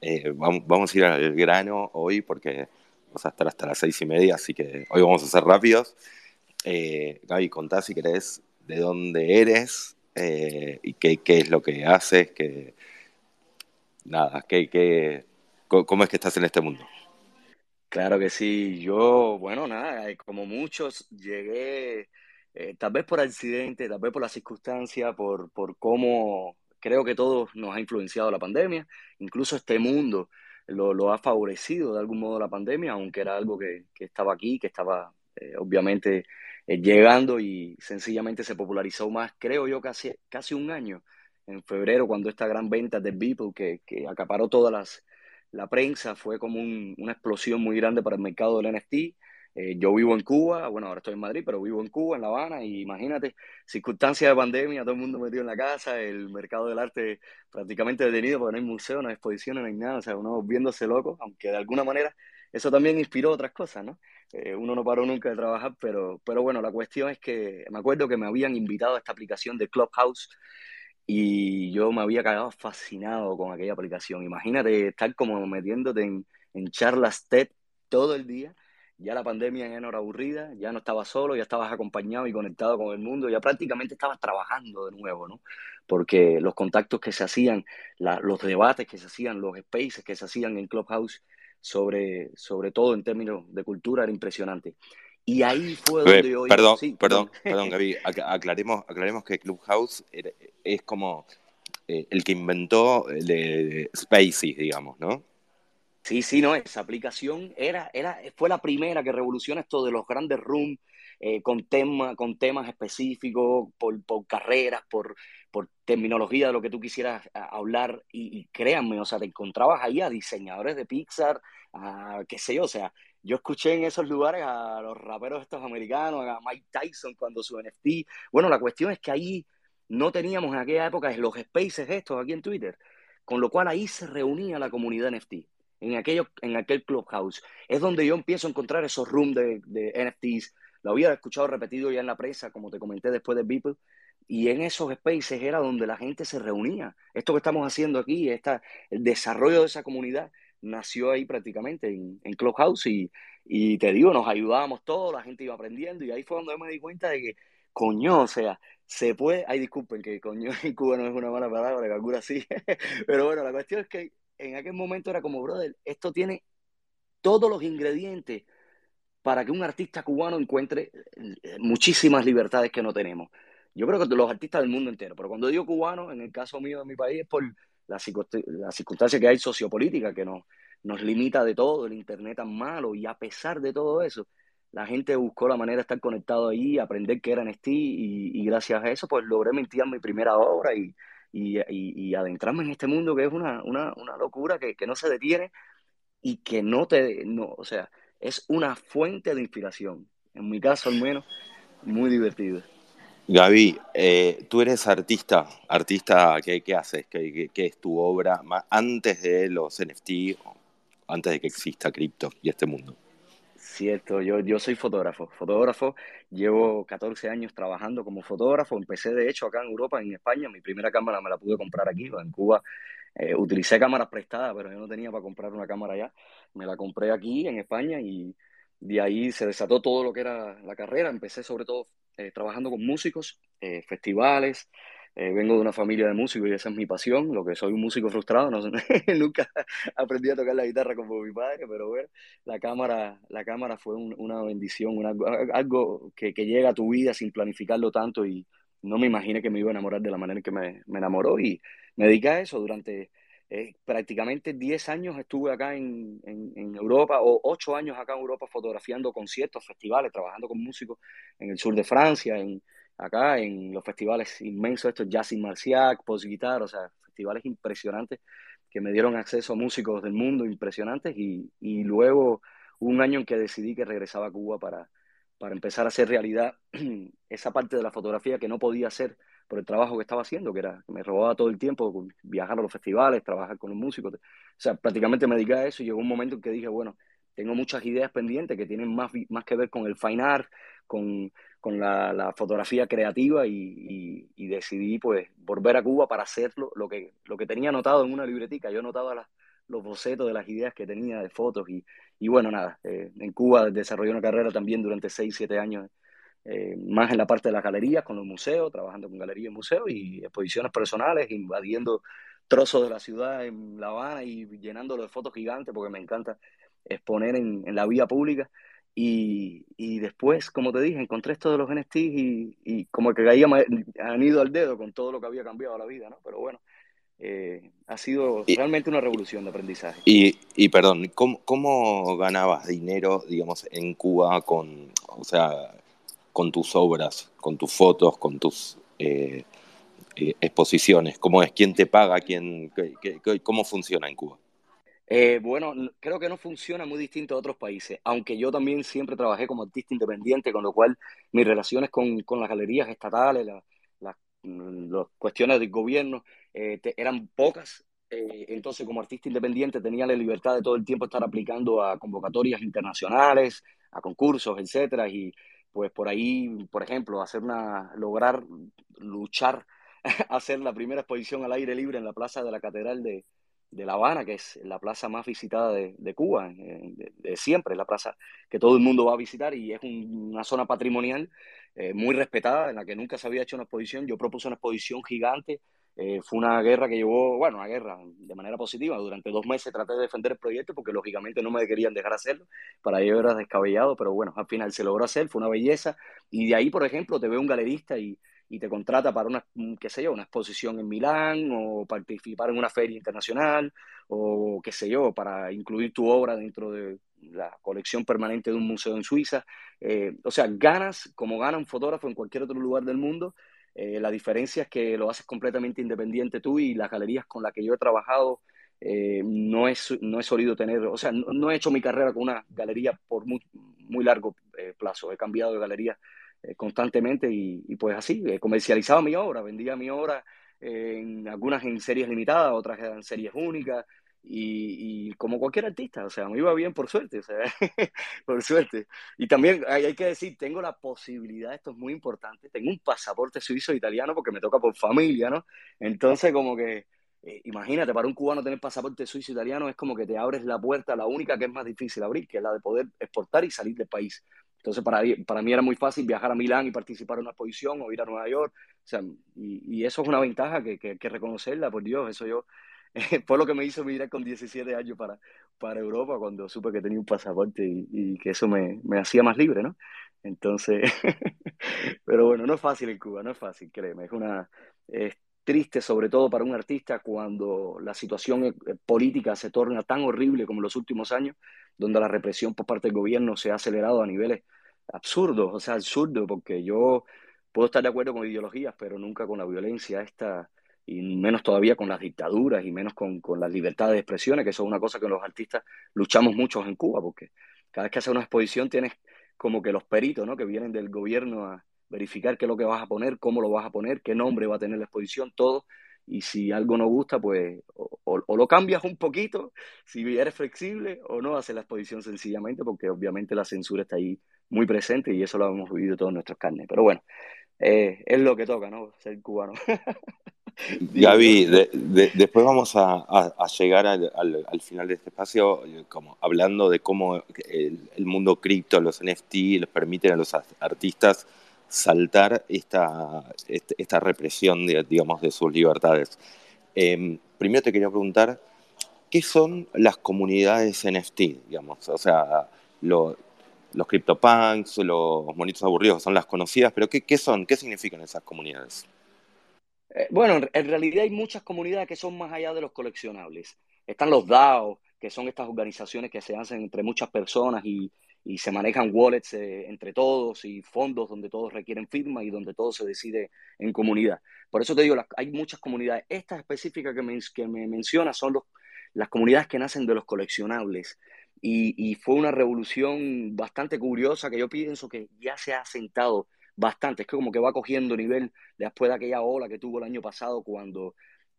Eh, vamos, a ir al grano hoy porque vamos a estar hasta las seis y media, así que hoy vamos a ser rápidos. Eh, Gaby, contá si querés de dónde eres eh, y qué, es lo que haces, que, nada, qué, cómo es que estás en este mundo. Claro que sí, yo, bueno, nada, como muchos, llegué tal vez por accidente, tal vez por la circunstancia, por, por cómo creo que todos nos ha influenciado la pandemia, incluso este mundo lo, ha favorecido de algún modo la pandemia, aunque era algo que, estaba aquí, que estaba eh, obviamente eh, llegando y sencillamente se popularizó más, creo yo, casi, casi un año, en febrero, cuando esta gran venta de Beeple que, que acaparó toda las, la prensa, fue como una explosión muy grande para el mercado del NFT eh, yo vivo en Cuba, bueno, ahora estoy en Madrid, pero vivo en Cuba, en La Habana, y imagínate, circunstancias de pandemia, todo el mundo metido en la casa, el mercado del arte prácticamente detenido porque no hay museos, no hay exposiciones, no hay nada, o sea, uno viéndose loco, aunque de alguna manera eso también inspiró otras cosas, ¿no? Eh, uno no paró nunca de trabajar, pero, pero bueno, la cuestión es que me acuerdo que me habían invitado a esta aplicación de Clubhouse y yo me había quedado fascinado con aquella aplicación. Imagínate estar como metiéndote en charlas TED todo el día ya la pandemia ya no era aburrida, ya no estabas solo, ya estabas acompañado y conectado con el mundo, ya prácticamente estabas trabajando de nuevo, ¿no? Porque los contactos que se hacían, los debates que se hacían, los spaces que se hacían en Clubhouse, sobre, sobre todo en términos de cultura, era impresionante. Y ahí fue donde yo... Perdón, perdón, perdón, Gaby, aclaremos, aclaremos que Clubhouse es como eh, el que inventó el de Spaces, digamos, ¿no? Sí, sí, no, esa aplicación era, era, fue la primera que revoluciona esto de los grandes rooms eh, con, tema, con temas específicos, por, por carreras, por, por, terminología de lo que tú quisieras hablar. Y, créanme, o sea, te encontrabas ahí a diseñadores de Pixar, a qué sé yo, o sea, yo escuché en esos lugares a los raperos estos americanos, a Mike Tyson cuando su NFT. Bueno, la cuestión es que ahí no teníamos en aquella época los spaces estos aquí en Twitter, con lo cual ahí se reunía la comunidad NFT en, aquello, en aquel clubhouse. Es donde yo empiezo a encontrar esos rooms de, NFTs. Lo había escuchado repetido ya en la prensa, como te comenté después de Beeple. Y en esos spaces era donde la gente se reunía. Esto que estamos haciendo aquí, esta, el desarrollo de esa comunidad, nació ahí prácticamente en, en Clubhouse. Y, y te digo, nos ayudábamos todos, la gente iba aprendiendo. Y ahí fue donde me di cuenta de que, coño, o sea, se puede. Ay, disculpen que coño en Cuba no es una mala palabra, que alguna sí. Pero bueno, la cuestión es que en aquel momento era como, brother, esto tiene todos los ingredientes para que un artista cubano encuentre eh, muchísimas libertades que no tenemos. Yo creo que los artistas del mundo entero, pero cuando digo cubano, en el caso mío de mi país, es por la, la circunstancia que hay sociopolítica, que nos, nos limita de todo, el Internet tan malo, y a pesar de todo eso, la gente buscó la manera de estar conectado ahí, aprender qué era NST, y, y gracias a eso, pues logré mentir mi primera obra y, y, adentrarme en este mundo que es una, locura que, no se detiene y que no te, no, o sea, es una fuente de inspiración. En mi caso, al menos, muy divertido. Gaby, eh, tú eres artista, artista, ¿qué, qué haces? ¿Qué, ¿Qué, es tu obra antes de los NFT, antes de que exista cripto y este mundo? Cierto, yo, yo soy fotógrafo, fotógrafo, llevo 14 años trabajando como fotógrafo, empecé de hecho acá en Europa, en España, mi primera cámara me la pude comprar aquí, en Cuba eh, utilicé cámaras prestadas, pero yo no tenía para comprar una cámara allá, me la compré aquí en España y de ahí se desató todo lo que era la carrera, empecé sobre todo eh, trabajando con músicos, eh, festivales, eh, vengo de una familia de músicos y esa es mi pasión, lo que soy un músico frustrado, no, nunca aprendí a tocar la guitarra como mi padre, pero bueno, la cámara, la cámara fue una bendición, algo que, que, llega a tu vida sin planificarlo tanto y no me imaginé que me iba a enamorar de la manera en que me, me enamoró y me dediqué a eso durante eh, prácticamente 10 años estuve acá en, en, en, Europa, o 8 años acá en Europa fotografiando conciertos, festivales, trabajando con músicos en el sur de Francia, en acá en los festivales inmensos, estos Jazz in Marciac, Post Guitar, o sea, festivales impresionantes que me dieron acceso a músicos del mundo impresionantes y, y luego un año en que decidí que regresaba a Cuba para, para empezar a hacer realidad esa parte de la fotografía que no podía hacer por el trabajo que estaba haciendo, que era que me robaba todo el tiempo viajar a los festivales, trabajar con los músicos. O sea, prácticamente me dediqué a eso y llegó un momento en que dije, bueno, tengo muchas ideas pendientes que tienen más, más que ver con el fine art, con, con la, fotografía creativa y, decidí pues volver a Cuba para hacerlo, lo que, lo que tenía anotado en una libretica. Yo anotaba los bocetos de las ideas que tenía de fotos y, y bueno, nada, eh, en Cuba desarrollé una carrera también durante 6, 7 años, eh, más en la parte de las galerías, con los museos, trabajando con galerías y museos y exposiciones personales, invadiendo trozos de la ciudad en La Habana y llenándolo de fotos gigantes porque me encanta exponer en, en la vía pública. Y, y, después, como te dije, encontré esto de los NFTs y, y como que caía han ido al dedo con todo lo que había cambiado la vida, ¿no? Pero bueno, eh, ha sido realmente una revolución de aprendizaje. Y, y perdón, ¿cómo, ¿cómo, ganabas dinero, digamos, en Cuba con, o sea, con tus obras, con tus fotos, con tus eh, eh, exposiciones? ¿Cómo es? ¿Quién te paga? ¿Quién, qué, qué, ¿Cómo funciona en Cuba? Eh, bueno, creo que no funciona muy distinto a otros países, aunque yo también siempre trabajé como artista independiente, con lo cual mis relaciones con, con las galerías estatales, la, la, mm, las cuestiones del gobierno eh, eran pocas. Eh, entonces, como artista independiente, tenía la libertad de todo el tiempo estar aplicando a convocatorias internacionales, a concursos, etcétera, y pues por ahí, por ejemplo, hacer una, lograr luchar, hacer la primera exposición al aire libre en la plaza de la Catedral de, de La Habana, que es la plaza más visitada de, de Cuba, eh, de, de, siempre, la plaza que todo el mundo va a visitar y es un, una zona patrimonial eh, muy respetada en la que nunca se había hecho una exposición. Yo propuse una exposición gigante, eh, fue una guerra que llevó, bueno, una guerra de manera positiva. Durante dos meses traté de defender el proyecto porque lógicamente no me querían dejar hacerlo, para ello era descabellado, pero bueno, al final se logró hacer, fue una belleza. Y de ahí, por ejemplo, te veo un galerista y y te contrata para una, qué sé yo, una exposición en Milán o participar en una feria internacional o qué sé yo, para incluir tu obra dentro de la colección permanente de un museo en Suiza. Eh, o sea, ganas como gana un fotógrafo en cualquier otro lugar del mundo. Eh, la diferencia es que lo haces completamente independiente tú y las galerías con las que yo he trabajado eh, no, es, no he solido tener, o sea, no, no, he hecho mi carrera con una galería por muy, muy largo eh, plazo. He cambiado de galería constantemente y, pues así, eh, comercializaba mi obra, vendía mi obra en algunas en series limitadas, otras en series únicas y, como cualquier artista, o sea, me iba bien por suerte, o sea, por suerte. Y también hay, que decir, tengo la posibilidad, esto es muy importante, tengo un pasaporte suizo italiano porque me toca por familia, ¿no? Entonces como que, eh, imagínate, para un cubano tener pasaporte suizo italiano es como que te abres la puerta, la única que es más difícil abrir, que es la de poder exportar y salir del país. Entonces, para, para mí era muy fácil viajar a Milán y participar en una exposición o ir a Nueva York. O sea, y, y eso es una ventaja que, que, que, reconocerla, por Dios. Eso yo, eh, fue lo que me hizo mirar con 17 años para, para Europa cuando supe que tenía un pasaporte y, y que eso me, me, hacía más libre, ¿no? Entonces, pero bueno, no es fácil en Cuba, no es fácil, créeme. Es una, es triste sobre todo para un artista cuando la situación política se torna tan horrible como en los últimos años, donde la represión por parte del gobierno se ha acelerado a niveles absurdo, o sea, absurdo, porque yo puedo estar de acuerdo con ideologías, pero nunca con la violencia esta, y menos todavía con las dictaduras, y menos con, con las libertades de expresiones, que eso es una cosa que los artistas luchamos mucho en Cuba, porque cada vez que haces una exposición tienes como que los peritos, ¿no? Que vienen del gobierno a verificar qué es lo que vas a poner, cómo lo vas a poner, qué nombre va a tener la exposición, todo, y si algo no gusta, pues o, o, o, lo cambias un poquito, si eres flexible, o no haces la exposición sencillamente, porque obviamente la censura está ahí muy presente y eso lo hemos vivido todos nuestros carnes. Pero bueno, eh, es lo que toca, ¿no? Ser cubano. Gaby, de, de, después vamos a, a, a llegar al, al, al, final de este espacio como hablando de cómo el, el mundo cripto, los NFT, les permiten a los artistas saltar esta, esta represión, de, digamos, de sus libertades. Eh, primero te quería preguntar, ¿qué son las comunidades NFT? Digamos? O sea, lo, los CryptoPunks, los monitos aburridos son las conocidas, pero ¿qué, qué son? ¿Qué significan esas comunidades? Eh, bueno, en realidad hay muchas comunidades que son más allá de los coleccionables. Están los DAO, que son estas organizaciones que se hacen entre muchas personas y, se manejan wallets eh, entre todos y fondos donde todos requieren firma y donde todo se decide en comunidad. Por eso te digo, las, hay muchas comunidades. Estas específicas que me, que me mencionas son las comunidades que nacen de los coleccionables. Y, y, fue una revolución bastante curiosa que yo pienso que ya se ha sentado bastante. Es que como que va cogiendo nivel después de aquella ola que tuvo el año pasado cuando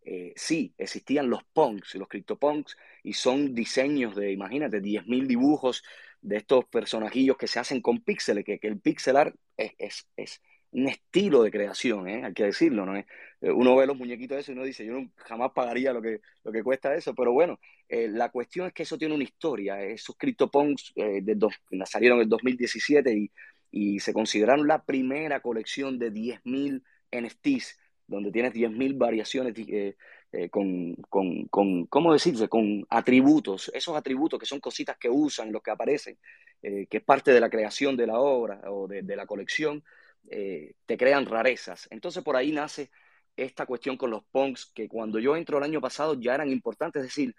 eh, sí, existían los punks, los CryptoPunks, y son diseños de, imagínate, 10.000 dibujos de estos personajillos que se hacen con píxeles, que, que, el pixel art es, es, es, un estilo de creación, ¿eh? hay que decirlo, ¿no? Eh, uno ve los muñequitos de eso y uno dice, yo no, jamás pagaría lo que, lo que cuesta eso, pero bueno, eh, la cuestión es que eso tiene una historia. Esos CryptoPunks eh, de dos, salieron en el 2017 y, y se consideraron la primera colección de 10.000 NFTs, donde tienes 10.000 variaciones eh, con, con, con, ¿cómo decirse? Con atributos, esos atributos que son cositas que usan, los que aparecen, que es parte de la creación de la obra o de, de la colección, te crean rarezas. Entonces por ahí nace esta cuestión con los punks, que cuando yo entro el año pasado ya eran importantes, es decir,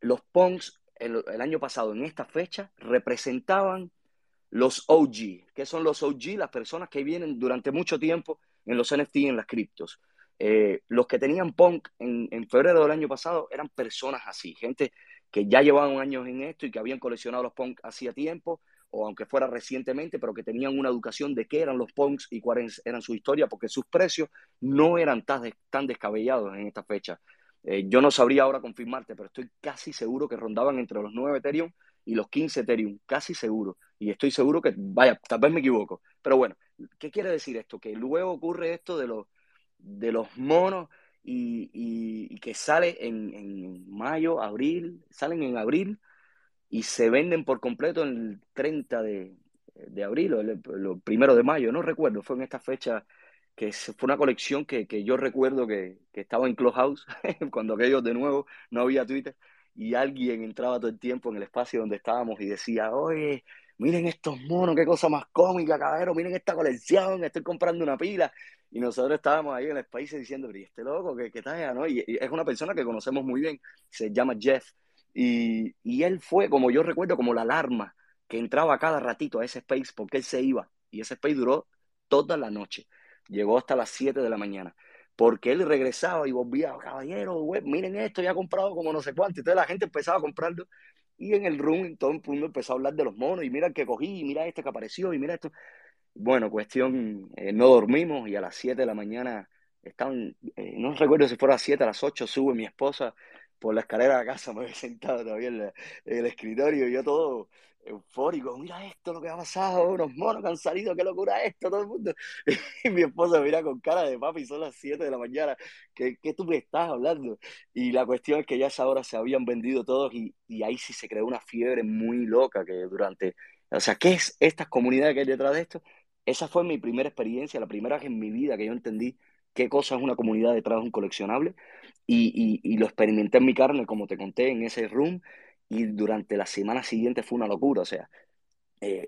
los punks el, año pasado en esta fecha representaban los OG. ¿Qué son los OG? Las personas que vienen durante mucho tiempo en los NFT y en las criptos. Eh, los que tenían punk en, en, febrero del año pasado eran personas así, gente que ya llevaban años en esto y que habían coleccionado los punk hacía tiempo, o aunque fuera recientemente, pero que tenían una educación de qué eran los punks y cuáles eran su historia, porque sus precios no eran tan, tan descabellados en esta fecha. Eh, yo no sabría ahora confirmarte, pero estoy casi seguro que rondaban entre los 9 Ethereum y los 15 Ethereum, casi seguro. Y estoy seguro que, vaya, tal vez me equivoco. Pero bueno, ¿qué quiere decir esto? Que luego ocurre esto de los, de los monos y, y, que sale en, en, mayo, abril, salen en abril y se venden por completo el 30 de, de abril o el, el, primero de mayo, no recuerdo, fue en esta fecha que fue una colección que, que yo recuerdo que, que, estaba en Clubhouse, cuando aquellos de nuevo no había Twitter, y alguien entraba todo el tiempo en el espacio donde estábamos y decía, oye, miren estos monos, qué cosa más cómica, caballero, miren esta colección, estoy comprando una pila. Y nosotros estábamos ahí en el espacio diciendo, pero este loco, ¿qué, qué tal? ¿no? Y, y, es una persona que conocemos muy bien, se llama Jeff, y, y él fue, como yo recuerdo, como la alarma que entraba cada ratito a ese space porque él se iba, y ese space duró toda la noche llegó hasta las 7 de la mañana. Porque él regresaba y volvía, caballero, miren esto, ya ha comprado como no sé cuánto. Entonces la gente empezaba a comprarlo y en el room todo el mundo empezó a hablar de los monos y mira que cogí, y mira este que apareció y mira esto. Bueno, cuestión, eh, no dormimos y a las 7 de la mañana estaban, eh, no recuerdo si fuera a las 7, a las 8 sube mi esposa por la escalera de la casa, me había sentado todavía en, en el escritorio y yo todo eufórico, mira esto lo que ha pasado, unos monos que han salido, qué locura esto, todo el mundo. Y mi esposa mira con cara de papi, son las 7 de la mañana, ¿qué, ¿qué, tú me estás hablando? Y la cuestión es que ya a esa hora se habían vendido todos y, y, ahí sí se creó una fiebre muy loca que durante, o sea, ¿qué es estas comunidades que hay detrás de esto? Esa fue mi primera experiencia, la primera vez en mi vida que yo entendí qué cosa es una comunidad detrás de un coleccionable y, y, y lo experimenté en mi carne, como te conté, en ese room y durante la semana siguiente fue una locura, o sea, eh,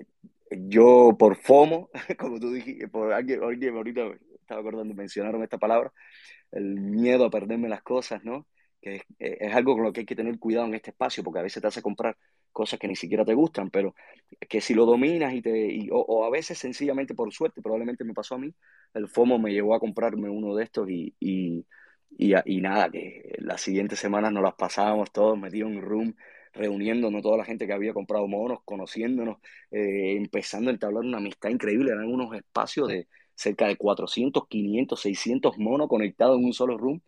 yo por FOMO, como tú dijiste, por alguien, ahorita estaba acordando, mencionaron esta palabra, el miedo a perderme las cosas, ¿no? Que es, es, algo con lo que hay que tener cuidado en este espacio, porque a veces te hace comprar cosas que ni siquiera te gustan, pero que si lo dominas y te, y, o, o, a veces sencillamente por suerte, probablemente me pasó a mí, el FOMO me llevó a comprarme uno de estos y, y, y, nada, que las siguientes semanas nos las pasábamos todos metidos en room reuniéndonos toda la gente que había comprado monos, conociéndonos, eh, empezando a entablar una amistad increíble. Eran unos espacios de cerca de 400, 500, 600 monos conectados en un solo room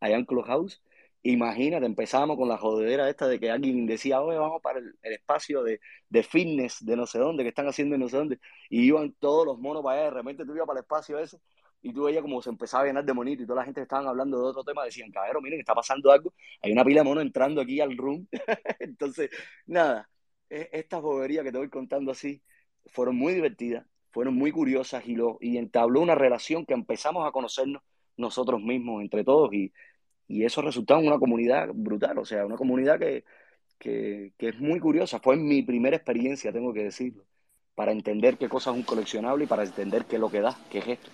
allá en Clubhouse. Imagínate, empezábamos con la jodedera esta de que alguien decía, oye, vamos para el, espacio de, de fitness de no sé dónde, que están haciendo en no sé dónde, y iban todos los monos para allá, de repente tú ibas para el espacio ese, y tú veías como se empezaba a llenar de monitos y toda la gente estaban hablando de otro tema, decían, cabrón, miren, está pasando algo, hay una pila de monos entrando aquí al room. Entonces, nada, e, estas boberías que te voy contando así fueron muy divertidas, fueron muy curiosas y, lo, y entabló una relación que empezamos a conocernos nosotros mismos, entre todos, y, y eso resultó en una comunidad brutal, o sea, una comunidad que, que, que es muy curiosa. Fue mi primera experiencia, tengo que decirlo, para entender qué cosa es un coleccionable y para entender qué es lo que da, qué es esto.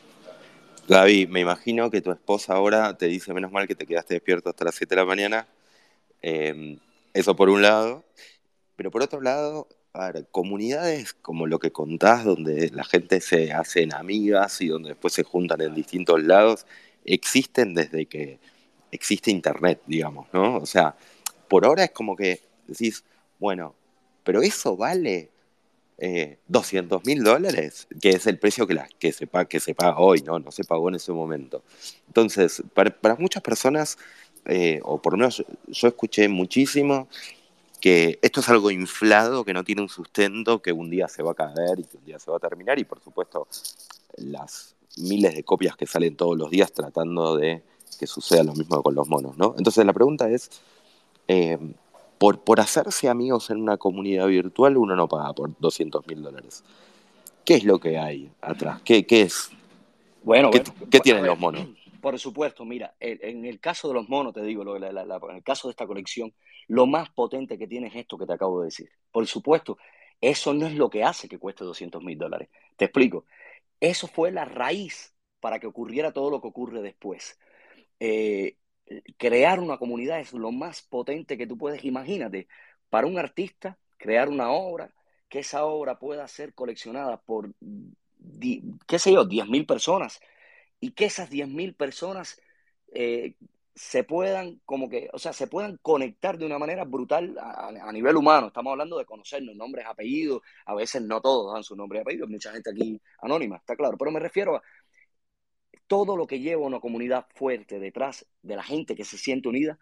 Gaby, me imagino que tu esposa ahora te dice menos mal que te quedaste despierto hasta las 7 de la mañana. Eh, eso por un lado. Pero por otro lado, a ver, comunidades como lo que contás, donde la gente se hacen amigas y donde después se juntan en distintos lados, existen desde que existe Internet, digamos, ¿no? O sea, por ahora es como que decís, bueno, pero eso vale eh, 200 mil dólares, que es el precio que, la, que, se que se paga hoy, ¿no? No se pagó en ese momento. Entonces, para, para muchas personas, eh, o por lo menos yo escuché muchísimo, que esto es algo inflado, que no tiene un sustento, que un día se va a caer y que un día se va a terminar, y por supuesto las miles de copias que salen todos los días tratando de que suceda lo mismo con los monos, ¿no? Entonces la pregunta es, eh, por, por hacerse amigos en una comunidad virtual uno no paga por 200 mil dólares. ¿Qué es lo que hay atrás? ¿Qué, qué es? Bueno, ¿Qué, bueno, qué a tienen los monos? Por supuesto, mira, en, el caso de los monos, te digo, lo- la- la- la- en el caso de esta colección, lo más potente que tiene es esto que te acabo de decir. Por supuesto, eso no es lo que hace que cueste 200 mil dólares. Te explico. Eso fue la raíz para que ocurriera todo lo que ocurre después. Eh, crear una comunidad es lo más potente que tú puedes, imagínate, para un artista, crear una obra, que esa obra pueda ser coleccionada por, qué sé yo, 10.000 personas y que esas 10.000 personas eh, se puedan, como que, o sea, se puedan conectar de una manera brutal a, a nivel humano. Estamos hablando de conocernos, nombres, apellidos, a veces no todos dan su nombre y apellido, mucha gente aquí anónima, está claro, pero me refiero a todo lo que lleva una comunidad fuerte detrás de la gente que se siente unida,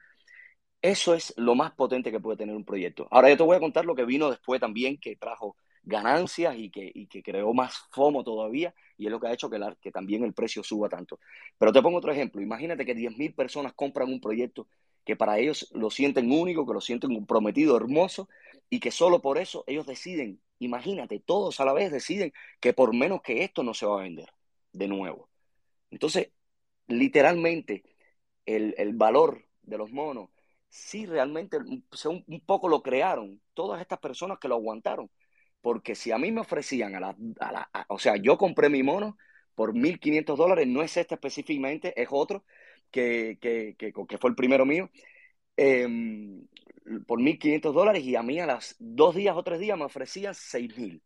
eso es lo más potente que puede tener un proyecto. Ahora yo te voy a contar lo que vino después también, que trajo ganancias y que, que creó más FOMO todavía, y es lo que ha hecho que también el precio suba tanto. Pero te pongo otro ejemplo. Imagínate que 10.000 personas compran un proyecto que para ellos lo sienten único, que lo sienten comprometido, hermoso, y que solo por eso ellos deciden, imagínate, todos a la vez deciden que por menos que esto no se va a vender de nuevo. Entonces, literalmente, el, el valor de los monos, sí realmente un, un, poco lo crearon todas estas personas que lo aguantaron. Porque si a mí me ofrecían, a la, a la o sea, yo compré mi mono por 1.500 dólares, no es este específicamente, es otro que, que, que, que fue el primero mío, eh, por 1.500 dólares y a mí a las dos días o tres días me ofrecían 6.000.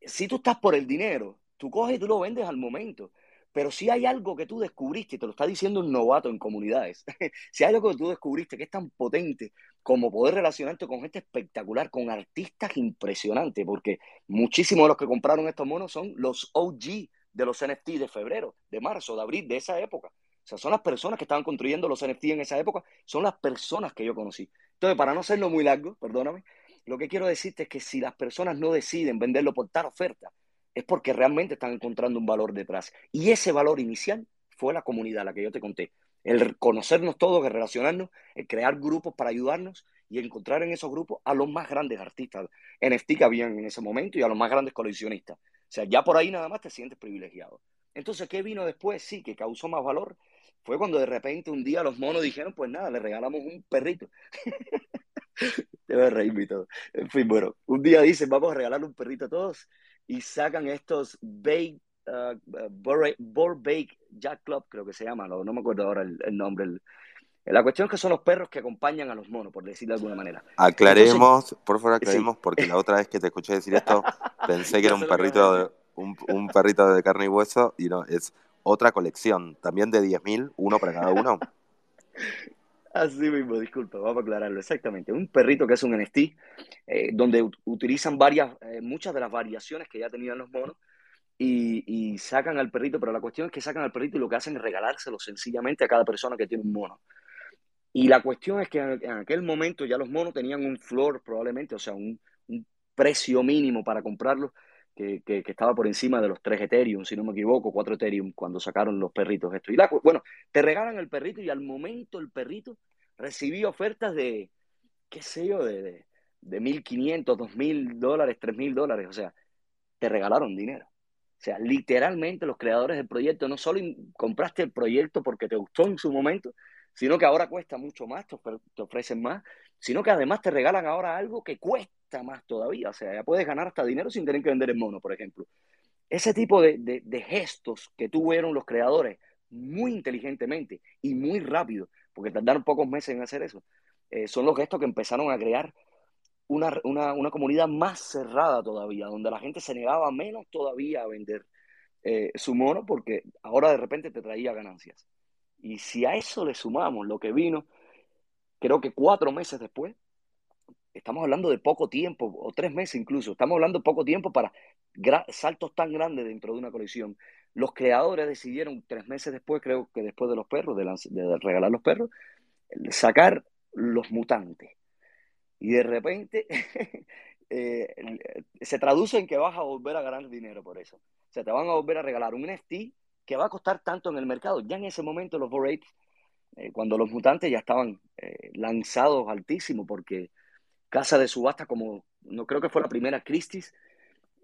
Si tú estás por el dinero, tú coges y tú lo vendes al momento. Pero si hay algo que tú descubriste, y te lo está diciendo un novato en comunidades, si hay algo que tú descubriste que es tan potente como poder relacionarte con gente espectacular, con artistas impresionantes, porque muchísimos de los que compraron estos monos son los OG de los NFT de febrero, de marzo, de abril, de esa época. O sea, son las personas que estaban construyendo los NFT en esa época, son las personas que yo conocí. Entonces, para no hacerlo muy largo, perdóname, lo que quiero decirte es que si las personas no deciden venderlo por tal oferta, es porque realmente están encontrando un valor detrás. Y ese valor inicial fue la comunidad, la que yo te conté. El conocernos todos, el relacionarnos, el crear grupos para ayudarnos y encontrar en esos grupos a los más grandes artistas NFT que habían en ese momento y a los más grandes coleccionistas. O sea, ya por ahí nada más te sientes privilegiado. Entonces, ¿qué vino después? Sí, que causó más valor. Fue cuando de repente un día los monos dijeron, pues nada, le regalamos un perrito. te voy a reír y todo. En fin, bueno, un día dicen, vamos a regalarle un perrito a todos y sacan estos Bake, uh, Board Bake Jack Club, creo que se llama, no, no me acuerdo ahora el, el nombre. El, la cuestión es que son los perros que acompañan a los monos, por decirlo de alguna manera. Aclaremos, Entonces, por favor, aclaremos, sí. porque la otra vez que te escuché decir esto, pensé que era un perrito, de, un, un, perrito de carne y hueso, y no, es otra colección, también de 10.000, uno para cada uno. Así mismo, disculpa, vamos a aclararlo exactamente. Un perrito que es un NFT, eh, donde utilizan varias, eh, muchas de las variaciones que ya tenían los monos y, sacan al perrito, pero la cuestión es que sacan al perrito y lo que hacen es regalárselo sencillamente a cada persona que tiene un mono. Y la cuestión es que en, en aquel momento ya los monos tenían un floor probablemente, o sea, un, un precio mínimo para comprarlos que, estaba por encima de los 3 Ethereum, si no me equivoco, 4 Ethereum cuando sacaron los perritos esto. Y la, bueno, te regalan el perrito y al momento el perrito recibía ofertas de, qué sé yo, de, de, de 1.500, 2.000 dólares, 3.000 dólares, o sea, te regalaron dinero. O sea, literalmente los creadores del proyecto no solo compraste el proyecto porque te gustó en su momento, sino que ahora cuesta mucho más, te ofrecen más, sino que además te regalan ahora algo que cuesta más todavía. O sea, ya puedes ganar hasta dinero sin tener que vender el mono, por ejemplo. Ese tipo de, gestos que tuvieron los creadores muy inteligentemente y muy rápido, porque tardaron pocos meses en hacer eso, eh, son los gestos que empezaron a crear una, una, una, comunidad más cerrada todavía, donde la gente se negaba menos todavía a vender eh, su mono porque ahora de repente te traía ganancias. Y si a eso le sumamos lo que vino, creo que cuatro meses después, estamos hablando de poco tiempo, o tres meses incluso, estamos hablando de poco tiempo para saltos tan grandes dentro de una colección. Los creadores decidieron tres meses después, creo que después de los perros, de, de regalar los perros, sacar los mutantes. Y de repente, eh, se traduce en que vas a volver a ganar dinero por eso. O sea, te van a volver a regalar un NFT que va a costar tanto en el mercado. Ya en ese momento los Bored, eh, cuando los mutantes ya estaban eh, lanzados altísimo, porque casa de subasta como, no creo que fue la primera Christie's,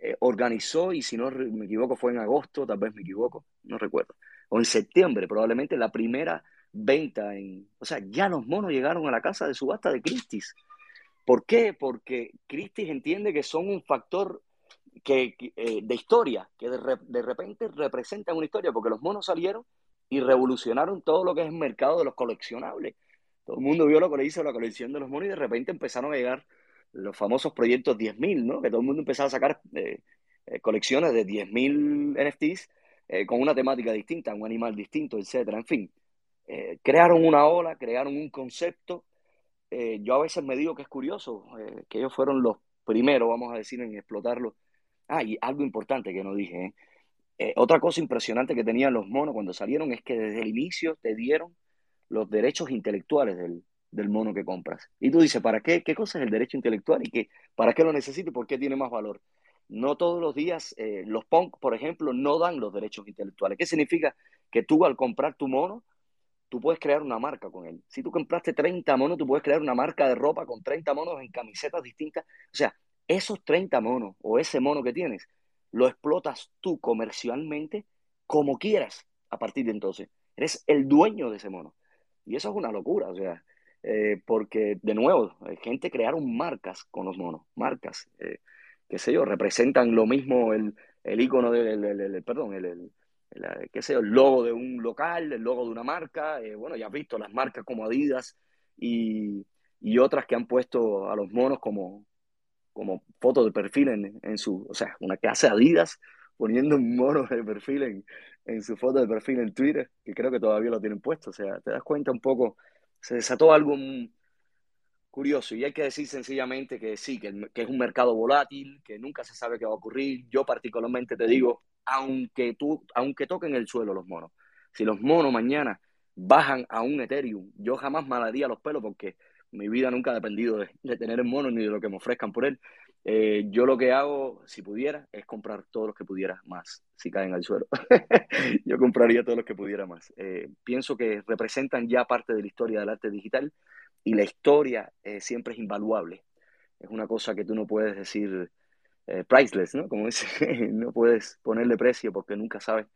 eh, organizó, y si no me equivoco fue en agosto, tal vez me equivoco, no recuerdo, o en septiembre probablemente, la primera venta en... O sea, ya los monos llegaron a la casa de subasta de Christie's. ¿Por qué? Porque Christie's entiende que son un factor que, eh, de historia, que de, de, repente representan una historia, porque los monos salieron y revolucionaron todo lo que es el mercado de los coleccionables. Todo el mundo vio lo que le hizo la colección de los monos y de repente empezaron a llegar los famosos proyectos 10.000, ¿no? Que todo el mundo empezaba a sacar eh, eh, colecciones de 10.000 NFTs con una temática distinta, un animal distinto, etcétera. En fin, crearon una ola, crearon un concepto. yo a veces me digo que es curioso, que ellos fueron los primeros, vamos a decir, en explotarlo Ah, y algo importante que no dije. ¿eh? Eh, otra cosa impresionante que tenían los monos cuando salieron es que desde el inicio te dieron los derechos intelectuales del, del mono que compras. Y tú dices, ¿para qué? ¿Qué cosa es el derecho intelectual? ¿Y qué, para qué lo necesito y por qué tiene más valor? No todos los días eh, los punk, por ejemplo, no dan los derechos intelectuales. ¿Qué significa? Que tú al comprar tu mono, tú puedes crear una marca con él. Si tú compraste 30 monos, tú puedes crear una marca de ropa con 30 monos en camisetas distintas. O sea, esos 30 monos o ese mono que tienes, lo explotas tú comercialmente como quieras a partir de entonces. Eres el dueño de ese mono. Y eso es una locura, o sea, eh, porque de nuevo, gente crearon marcas con los monos, marcas, eh, qué sé yo, representan lo mismo el, el icono del, perdón, el, el, qué sé el logo de un local, el logo de una marca, eh, bueno, ya has visto las marcas como Adidas y, y otras que han puesto a los monos como, como foto de perfil en, en, su, o sea, una casa Adidas poniendo un mono de perfil en, en, su foto de perfil en Twitter, que creo que todavía lo tienen puesto. O sea, te das cuenta un poco, se desató algo curioso y hay que decir sencillamente que sí, que, que, es un mercado volátil, que nunca se sabe qué va a ocurrir. Yo particularmente te digo, aunque, tú, aunque toquen el suelo los monos, si los monos mañana bajan a un Ethereum, yo jamás malaría los pelos porque mi vida nunca ha dependido de, tener el mono ni de lo que me ofrezcan por él. Eh, yo lo que hago, si pudiera, es comprar todos los que pudiera más, si caen al suelo. yo compraría todos los que pudiera más. Eh, pienso que representan ya parte de la historia del arte digital y la historia eh, siempre es invaluable. Es una cosa que tú no puedes decir priceless, ¿no? Como dice, no puedes ponerle precio porque nunca sabes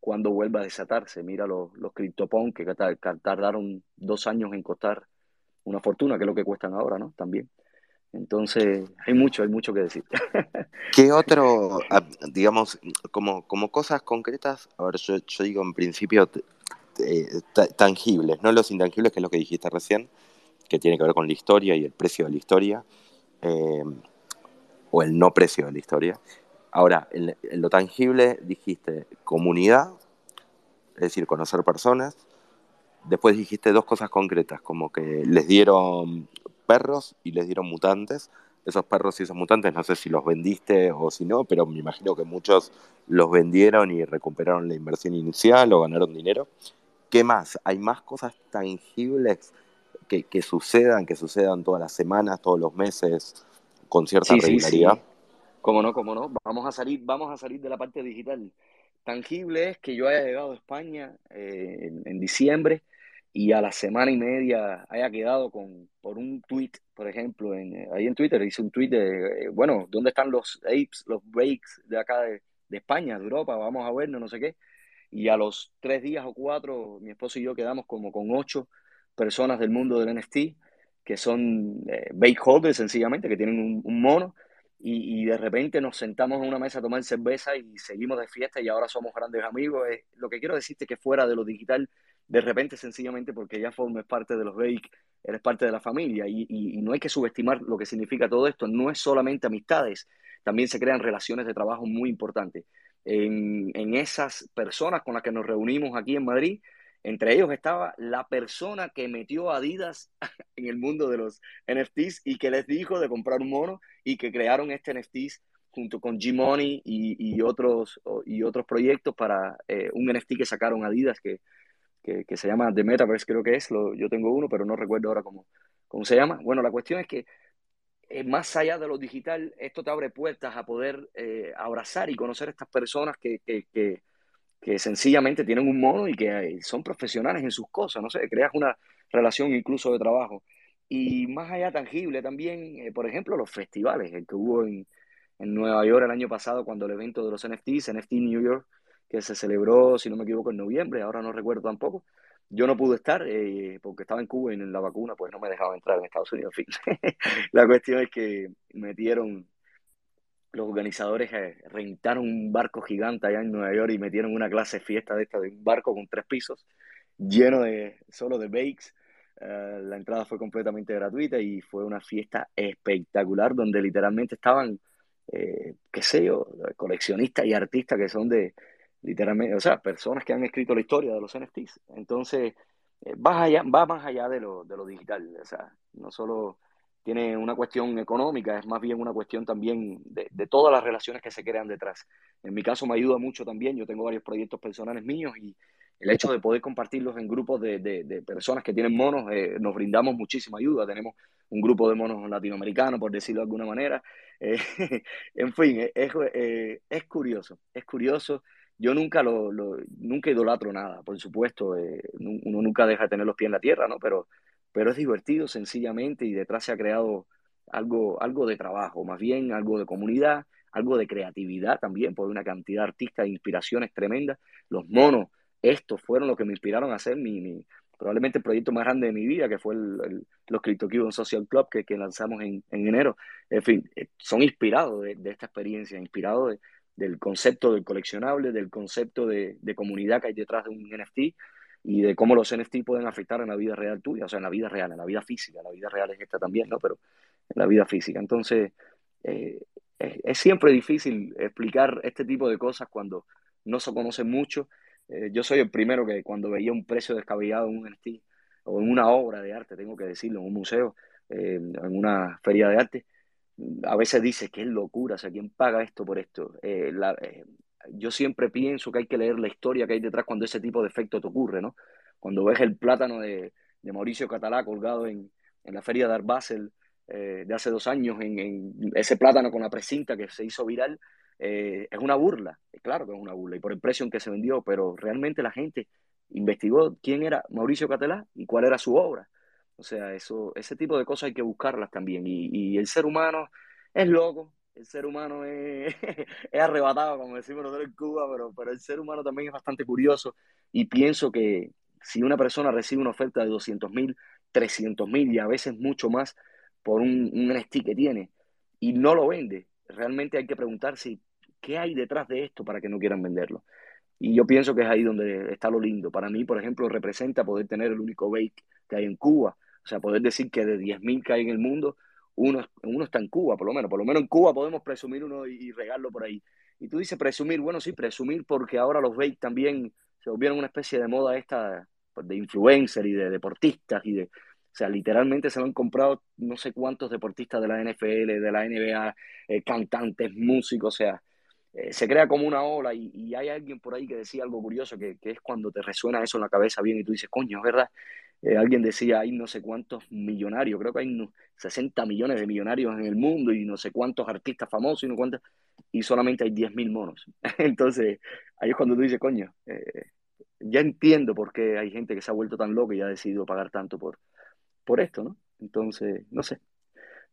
cuándo vuelva a desatarse. Mira los, los CryptoPunk que tardaron dos años en costar una fortuna, que es lo que cuestan ahora, ¿no? También. Entonces, hay mucho, hay mucho que decir. ¿Qué otro, digamos, como, como cosas concretas? A ver, yo, yo digo en principio tangibles, no los intangibles, que es lo que dijiste recién, que tiene que ver con la historia y el precio de la historia, eh, o el no precio de la historia. Ahora, en, en lo tangible dijiste comunidad, es decir, conocer personas, Después dijiste dos cosas concretas, como que les dieron perros y les dieron mutantes. Esos perros y esos mutantes, no sé si los vendiste o si no, pero me imagino que muchos los vendieron y recuperaron la inversión inicial o ganaron dinero. ¿Qué más? ¿Hay más cosas tangibles que, que sucedan, que sucedan todas las semanas, todos los meses, con cierta regularidad? Sí, sí. Cómo no, cómo no. Vamos a salir, vamos a salir de la parte digital. Tangible es que yo haya llegado a España eh, en, en diciembre y a la semana y media haya quedado con, por un tweet, por ejemplo, en, eh, ahí en Twitter hice un tweet de, eh, bueno, ¿dónde están los apes, los breaks de acá de, de, España, de Europa? Vamos a vernos, no sé qué. Y a los tres días o cuatro, mi esposo y yo quedamos como con ocho personas del mundo del NFT, que son eh, bake holders sencillamente, que tienen un, mono, y, y, de repente nos sentamos en una mesa a tomar cerveza y seguimos de fiesta y ahora somos grandes amigos. lo que quiero decirte es que fuera de lo digital de repente sencillamente porque ya formes parte de los Bake, eres parte de la familia y, no hay que subestimar lo que significa todo esto, no es solamente amistades, también se crean relaciones de trabajo muy importantes. En, esas personas con las que nos reunimos aquí en Madrid, entre ellos estaba la persona que metió a Adidas en el mundo de los NFTs y que les dijo de comprar un mono y que crearon este NFTs junto con G-Money y, y, otros, y otros proyectos para eh, un NFT que sacaron Adidas que que, se llama The Metaverse, creo que es, lo, yo tengo uno, pero no recuerdo ahora cómo, cómo se llama. Bueno, la cuestión es que eh, más allá de lo digital, esto te abre puertas a poder eh, abrazar y conocer a estas personas que, que, que, que, sencillamente tienen un mono y que son profesionales en sus cosas, no sé, creas una relación incluso de trabajo. Y más allá tangible también, por ejemplo, los festivales, el que hubo en, en Nueva York el año pasado cuando el evento de los NFTs, NFT New York, que se celebró, si no me equivoco, en noviembre, ahora no recuerdo tampoco, yo no pude estar eh, porque estaba en Cuba y en la vacuna pues no me dejaba entrar en Estados Unidos. En fin, la cuestión es que metieron, los organizadores eh, rentaron un barco gigante allá en Nueva York y metieron una clase fiesta de esta, de un barco con tres pisos, lleno de, solo de bakes. Eh, la entrada fue completamente gratuita y fue una fiesta espectacular donde literalmente estaban, qué sé yo, coleccionistas y artistas que son de, literalmente, o sea, personas que han escrito la historia de los NFTs. Entonces, eh, va, allá, va más allá de lo, de lo digital, o sea, no solo tiene una cuestión económica, es más bien una cuestión también de, de, todas las relaciones que se crean detrás. En mi caso me ayuda mucho también, yo tengo varios proyectos personales míos y el hecho de poder compartirlos en grupos de, de personas que tienen monos, eh, nos brindamos muchísima ayuda. Tenemos un grupo de monos latinoamericanos, por decirlo de alguna manera. Eh, en fin, es, es curioso, es curioso yo nunca lo, nunca idolatro nada, por supuesto, eh, uno nunca deja de tener los pies en la tierra, ¿no? Pero, pero es divertido sencillamente y detrás se ha creado algo, algo de trabajo, más bien algo de comunidad, algo de creatividad también, por una cantidad de artistas e inspiraciones tremendas. Los monos, estos fueron los que me inspiraron a hacer mi, probablemente el proyecto más grande de mi vida, que fue el, los CryptoCubans Social Club que, que lanzamos en, en, enero. En fin, eh, son inspirados de, de esta experiencia, inspirados de, del concepto del coleccionable, del concepto de, comunidad que hay detrás de un NFT y de cómo los NFT pueden afectar en la vida real tuya, o sea, en la vida real, en la vida física, la vida real es esta también, ¿no? Pero en la vida física. Entonces, eh, es, siempre difícil explicar este tipo de cosas cuando no se conoce mucho. Eh, yo soy el primero que cuando veía un precio descabellado en un NFT o en una obra de arte, tengo que decirlo, en un museo, eh, en una feria de arte, a veces dice que es locura, o sea, ¿quién paga esto por esto? Eh, eh, yo siempre pienso que hay que leer la historia que hay detrás cuando ese tipo de efecto te ocurre, ¿no? Cuando ves el plátano de, Mauricio Catalá colgado en, la feria de Art Basel eh, de hace dos años, en, ese plátano con la precinta que se hizo viral, es una burla, claro que es una burla, y por el precio en que se vendió, pero realmente la gente investigó quién era Mauricio Catalá y cuál era su obra. O sea, eso, ese tipo de cosas hay que buscarlas también. Y, el ser humano es loco, el ser humano es, arrebatado, como decimos nosotros en Cuba, pero, el ser humano también es bastante curioso. Y pienso que si una persona recibe una oferta de 200 mil, 300 mil y a veces mucho más por un, un que tiene y no lo vende, realmente hay que preguntarse qué hay detrás de esto para que no quieran venderlo. Y yo pienso que es ahí donde está lo lindo. Para mí, por ejemplo, representa poder tener el único bake que hay en Cuba, o sea, poder decir que de 10.000 que hay en el mundo, uno, uno está en Cuba, por lo menos. Por lo menos en Cuba podemos presumir uno y, regarlo por ahí. Y tú dices presumir, bueno, sí, presumir porque ahora los bakes también se volvieron una especie de moda esta pues, de influencer y de deportistas y de... O sea, literalmente se lo han comprado no sé cuántos deportistas de la NFL, de la NBA, eh, cantantes, músicos, o sea, eh, se crea como una ola y, hay alguien por ahí que decía algo curioso, que, que, es cuando te resuena eso en la cabeza bien y tú dices, coño, es verdad, eh, alguien decía, hay no sé cuántos millonarios, creo que hay 60 millones de millonarios en el mundo y no sé cuántos artistas famosos y no cuántos, y solamente hay 10.000 monos. Entonces, ahí es cuando tú dices, coño, eh, ya entiendo por qué hay gente que se ha vuelto tan loca y ha decidido pagar tanto por, por esto, ¿no? Entonces, no sé.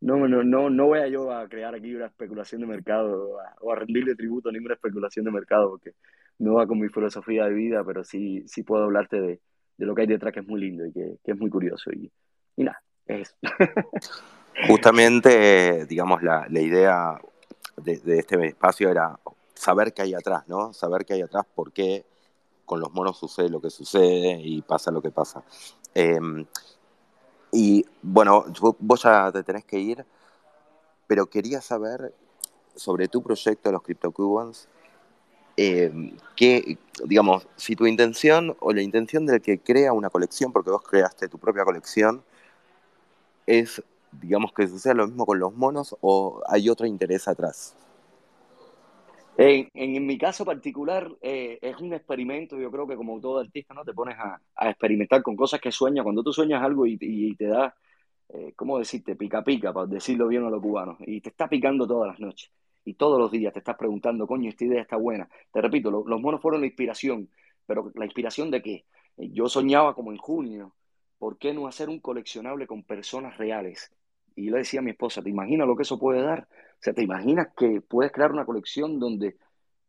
No, no, no, no voy a yo a crear aquí una especulación de mercado o a, rendirle tributo a ninguna especulación de mercado porque no va con mi filosofía de vida, pero sí, sí puedo hablarte de, de lo que hay detrás que es muy lindo y que, es muy curioso. Y, y nada, es Justamente, digamos, la, la idea de, este espacio era saber qué hay atrás, ¿no? Saber qué hay atrás, por qué con los monos sucede lo que sucede y pasa lo que pasa. Em, y bueno, vos ya te tenés que ir, pero quería saber sobre tu proyecto los CryptoCubans, eh, que, digamos, si tu intención o la intención del que crea una colección, porque vos creaste tu propia colección, es, digamos, que suceda lo mismo con los monos o hay otro interés atrás. En, en, mi caso particular eh, es un experimento, yo creo que como todo artista, ¿no? Te pones a, a experimentar con cosas que sueñas. Cuando tú sueñas algo y, y, te da eh, ¿cómo decirte? Pica pica, para decirlo bien a los cubanos. Y te está picando todas las noches. Y todos los días te estás preguntando, coño, esta idea está buena. Te repito, los monos fueron la inspiración. Pero ¿la inspiración de qué? Yo soñaba como en junio, ¿por qué no hacer un coleccionable con personas reales? Y le decía a mi esposa, ¿te imaginas lo que eso puede dar? O sea, ¿te imaginas que puedes crear una colección donde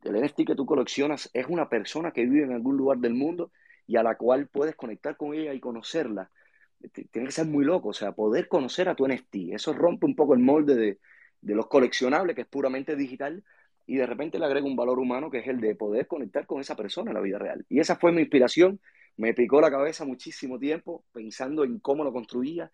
el NFT que tú coleccionas es una persona que vive en algún lugar del mundo y a la cual puedes conectar con ella y conocerla? Tiene que ser muy loco, o sea, poder conocer a tu NFT. Eso rompe un poco el molde de, de los coleccionables, que es puramente digital, y de repente le agrega un valor humano que es el de poder conectar con esa persona en la vida real. Y esa fue mi inspiración. Me picó la cabeza muchísimo tiempo pensando en cómo lo construía,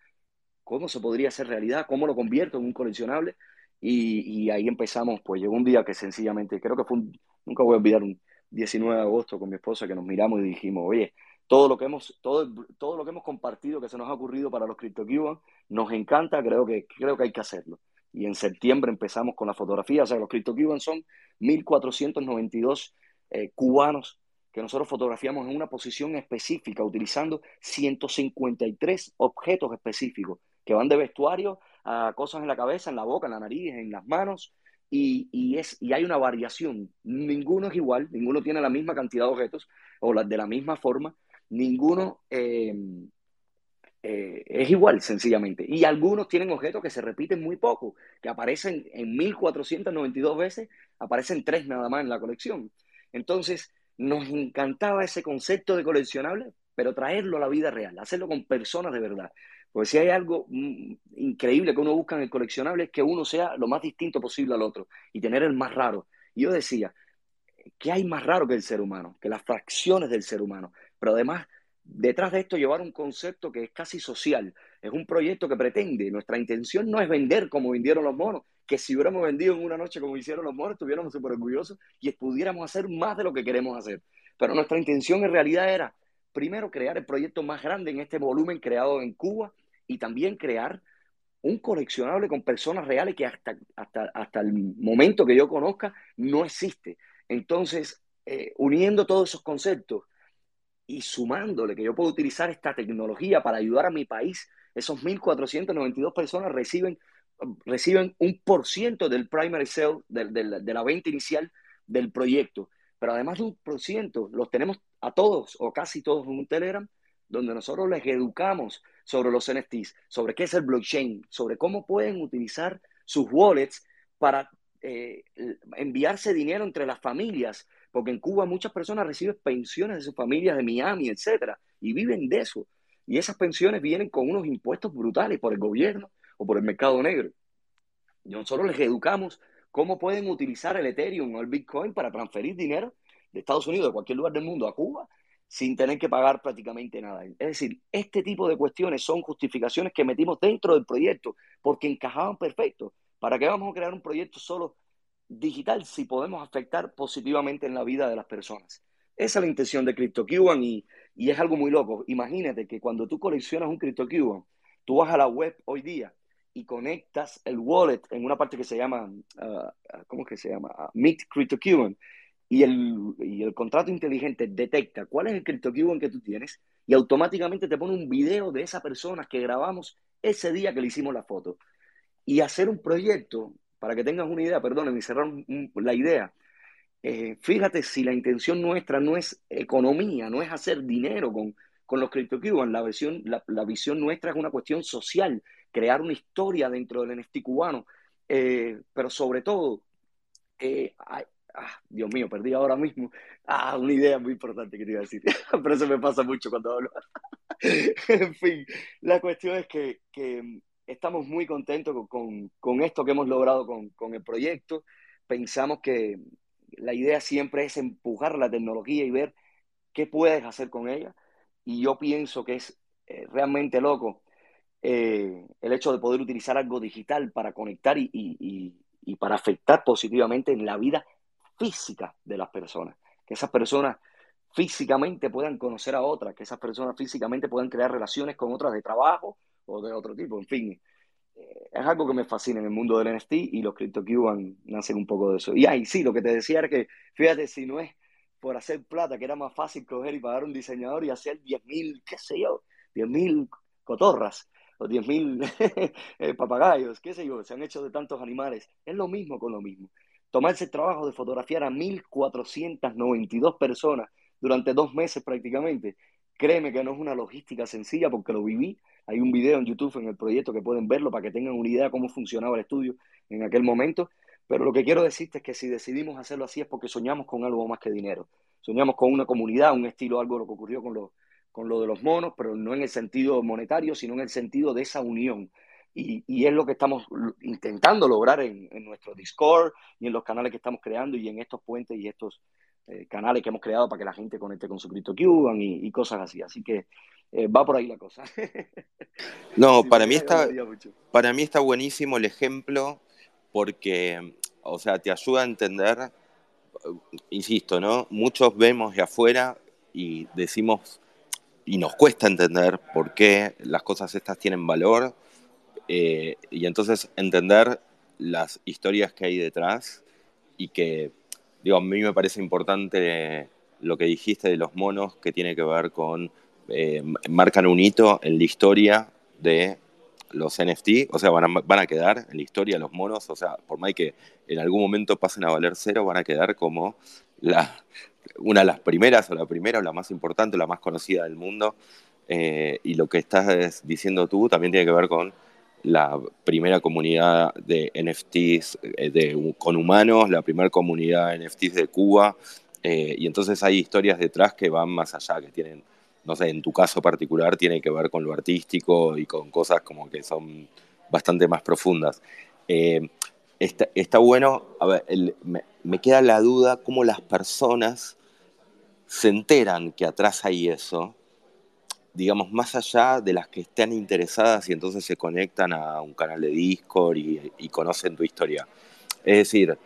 cómo se podría hacer realidad, cómo lo convierto en un coleccionable. Y, ahí empezamos, pues llegó un día que sencillamente, creo que fue un, nunca voy a olvidar, un 19 de agosto con mi esposa que nos miramos y dijimos, oye, todo lo que hemos, todo, todo lo que hemos compartido que se nos ha ocurrido para los CryptoCubans nos encanta, creo que, creo que hay que hacerlo. Y en septiembre empezamos con la fotografía, o sea, los CryptoCubans son 1492 eh, cubanos que nosotros fotografiamos en una posición específica, utilizando 153 objetos específicos que van de vestuario a cosas en la cabeza, en la boca, en la nariz, en las manos, y, y, es, y hay una variación. Ninguno es igual, ninguno tiene la misma cantidad de objetos o de la misma forma, ninguno eh, eh, es igual, sencillamente. Y algunos tienen objetos que se repiten muy poco, que aparecen en 1492 veces, aparecen tres nada más en la colección. Entonces, nos encantaba ese concepto de coleccionable, pero traerlo a la vida real, hacerlo con personas de verdad. Porque si hay algo mm, increíble que uno busca en el coleccionable es que uno sea lo más distinto posible al otro y tener el más raro. Y yo decía, ¿qué hay más raro que el ser humano? Que las fracciones del ser humano. Pero además, detrás de esto llevar un concepto que es casi social. Es un proyecto que pretende, nuestra intención no es vender como vendieron los monos, que si hubiéramos vendido en una noche como hicieron los monos, estuviéramos súper orgullosos y pudiéramos hacer más de lo que queremos hacer. Pero nuestra intención en realidad era, primero, crear el proyecto más grande en este volumen creado en Cuba y también crear un coleccionable con personas reales que hasta, hasta, hasta el momento que yo conozca no existe. Entonces, eh, uniendo todos esos conceptos, y sumándole que yo puedo utilizar esta tecnología para ayudar a mi país, esos 1.492 personas reciben, reciben un por ciento del primary sale, de, la venta inicial del proyecto. Pero además de un por ciento, los tenemos a todos o casi todos en un Telegram, donde nosotros les educamos sobre los NFTs, sobre qué es el blockchain, sobre cómo pueden utilizar sus wallets para eh, enviarse dinero entre las familias, porque en Cuba muchas personas reciben pensiones de sus familias de Miami, etcétera, y viven de eso. Y esas pensiones vienen con unos impuestos brutales por el gobierno o por el mercado negro. Y nosotros les educamos cómo pueden utilizar el Ethereum o el Bitcoin para transferir dinero de Estados Unidos, de cualquier lugar del mundo, a Cuba, sin tener que pagar prácticamente nada. Es decir, este tipo de cuestiones son justificaciones que metimos dentro del proyecto porque encajaban perfecto. ¿Para qué vamos a crear un proyecto solo digital si podemos afectar positivamente en la vida de las personas. Esa es la intención de CryptoCuban y, y es algo muy loco. Imagínate que cuando tú coleccionas un CryptoCuban, tú vas a la web hoy día y conectas el wallet en una parte que se llama, uh, ¿cómo es que se llama? Uh, Meet CryptoCuban. Y el, y el contrato inteligente detecta cuál es el CryptoCuban que tú tienes y automáticamente te pone un video de esa persona que grabamos ese día que le hicimos la foto. Y hacer un proyecto para que tengas una idea, perdónenme, cerrar la idea. Eh, fíjate si la intención nuestra no es economía, no es hacer dinero con, con los CryptoCubans, la, visión, la, visión nuestra es una cuestión social, crear una historia dentro del NFT cubano, eh, pero sobre todo, eh, ah, Dios mío, perdí ahora mismo ah, una idea muy importante que te iba a decir, pero eso me pasa mucho cuando hablo. en fin, la cuestión es que, que estamos muy contentos con, esto que hemos logrado con, el proyecto. Pensamos que la idea siempre es empujar la tecnología y ver qué puedes hacer con ella. Y yo pienso que es eh, realmente loco eh, el hecho de poder utilizar algo digital para conectar y, y, para afectar positivamente en la vida física de las personas. Que esas personas físicamente puedan conocer a otras, que esas personas físicamente puedan crear relaciones con otras de trabajo o de otro tipo. En fin, eh, es algo que me fascina en el mundo del NFT y los CryptoCuban nacen un poco de eso. Y ahí sí, lo que te decía era que, fíjate, si no es por hacer plata, que era más fácil coger y pagar un diseñador y hacer 10.000, qué sé yo, 10.000 cotorras, o 10.000 eh, papagayos, qué sé yo, se han hecho de tantos animales. Es lo mismo con lo mismo. Tomarse el trabajo de fotografiar a 1.492 personas durante dos meses prácticamente, créeme que no es una logística sencilla porque lo viví. Hay un video en YouTube en el proyecto que pueden verlo para que tengan una idea de cómo funcionaba el estudio en aquel momento. Pero lo que quiero decirte es que si decidimos hacerlo así es porque soñamos con algo más que dinero. Soñamos con una comunidad, un estilo, algo lo que ocurrió con con lo de los monos, pero no en el sentido monetario, sino en el sentido de esa unión. Y, y es lo que estamos intentando lograr en, en, nuestro Discord y en los canales que estamos creando y en estos puentes y estos eh, canales que hemos creado para que la gente conecte con su CryptoCuban y, y cosas así. Así que eh, va por ahí la cosa. no, sí, para, mí está, para mí está buenísimo el ejemplo porque, o sea, te ayuda a entender, insisto, ¿no? Muchos vemos de afuera y decimos y nos cuesta entender por qué las cosas estas tienen valor eh, y entonces entender las historias que hay detrás y que, digo, a mí me parece importante lo que dijiste de los monos que tiene que ver con, eh, marcan un hito en la historia de los NFT, o sea, van a, van a quedar en la historia los monos, o sea, por más que en algún momento pasen a valer cero, van a quedar como la, una de las primeras o la primera o la más importante, la más conocida del mundo. Eh, y lo que estás diciendo tú también tiene que ver con la primera comunidad de NFTs eh, de, con humanos, la primera comunidad de NFTs de Cuba. Eh, y entonces hay historias detrás que van más allá, que tienen, no sé, en tu caso particular tiene que ver con lo artístico y con cosas como que son bastante más profundas. Está, está, bueno, a ver, me, me, queda la duda cómo las personas se enteran que atrás hay eso, digamos, más allá de las que estén interesadas y entonces se conectan a un canal de Discord y, conocen tu historia. Es decir,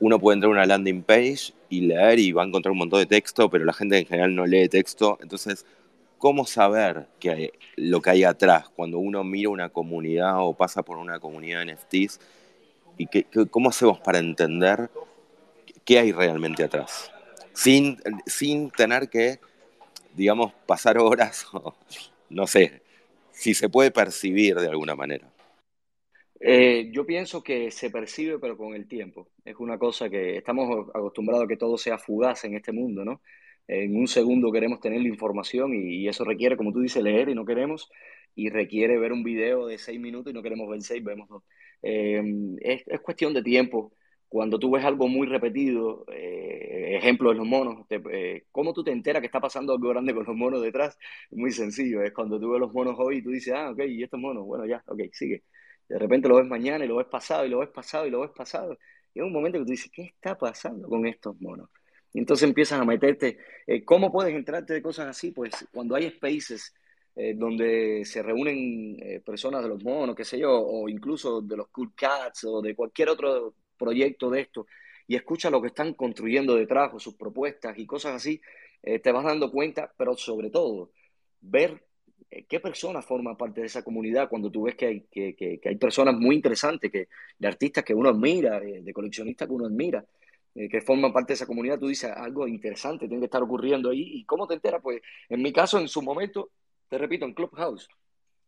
uno puede entrar a una landing page y leer y va a encontrar un montón de texto, pero la gente en general no lee texto. Entonces, ¿cómo saber que lo que hay atrás cuando uno mira una comunidad o pasa por una comunidad de NFTs? ¿Y que, cómo hacemos para entender qué hay realmente atrás? sin, sin tener que, digamos, pasar horas, o, no sé, si se puede percibir de alguna manera. Eh, yo pienso que se percibe, pero con el tiempo. Es una cosa que estamos acostumbrados a que todo sea fugaz en este mundo, ¿no? En un segundo queremos tener la información y, eso requiere, como tú dices, leer y no queremos, y requiere ver un video de seis minutos y no queremos ver seis, vemos dos. Eh, es, es, cuestión de tiempo cuando tú ves algo muy repetido, eh, ejemplo de los monos, te, eh, ¿cómo tú te enteras que está pasando algo grande con los monos detrás? Muy sencillo, es cuando tú ves los monos hoy y tú dices, ah, ok, y estos monos, bueno, ya, ok, sigue. De repente lo ves mañana y lo ves pasado y lo ves pasado y lo ves pasado. Y hay un momento que tú dices, ¿qué está pasando con estos monos? Y entonces empiezas a meterte, eh, ¿cómo puedes enterarte de cosas así? Pues cuando hay spaces eh, donde se reúnen eh, personas de los monos, qué sé yo, o incluso de los Cool Cats o de cualquier otro proyecto de esto y escucha lo que están construyendo detrás o sus propuestas y cosas así, eh, te vas dando cuenta, pero sobre todo, ver eh, qué personas forman parte de esa comunidad cuando tú ves que hay, que, que, hay personas muy interesantes, que, de artistas que uno admira, de coleccionistas que uno admira, eh, que forman parte de esa comunidad, tú dices algo interesante tiene que estar ocurriendo ahí. ¿Y cómo te enteras? Pues en mi caso, en su momento, te repito, en Clubhouse,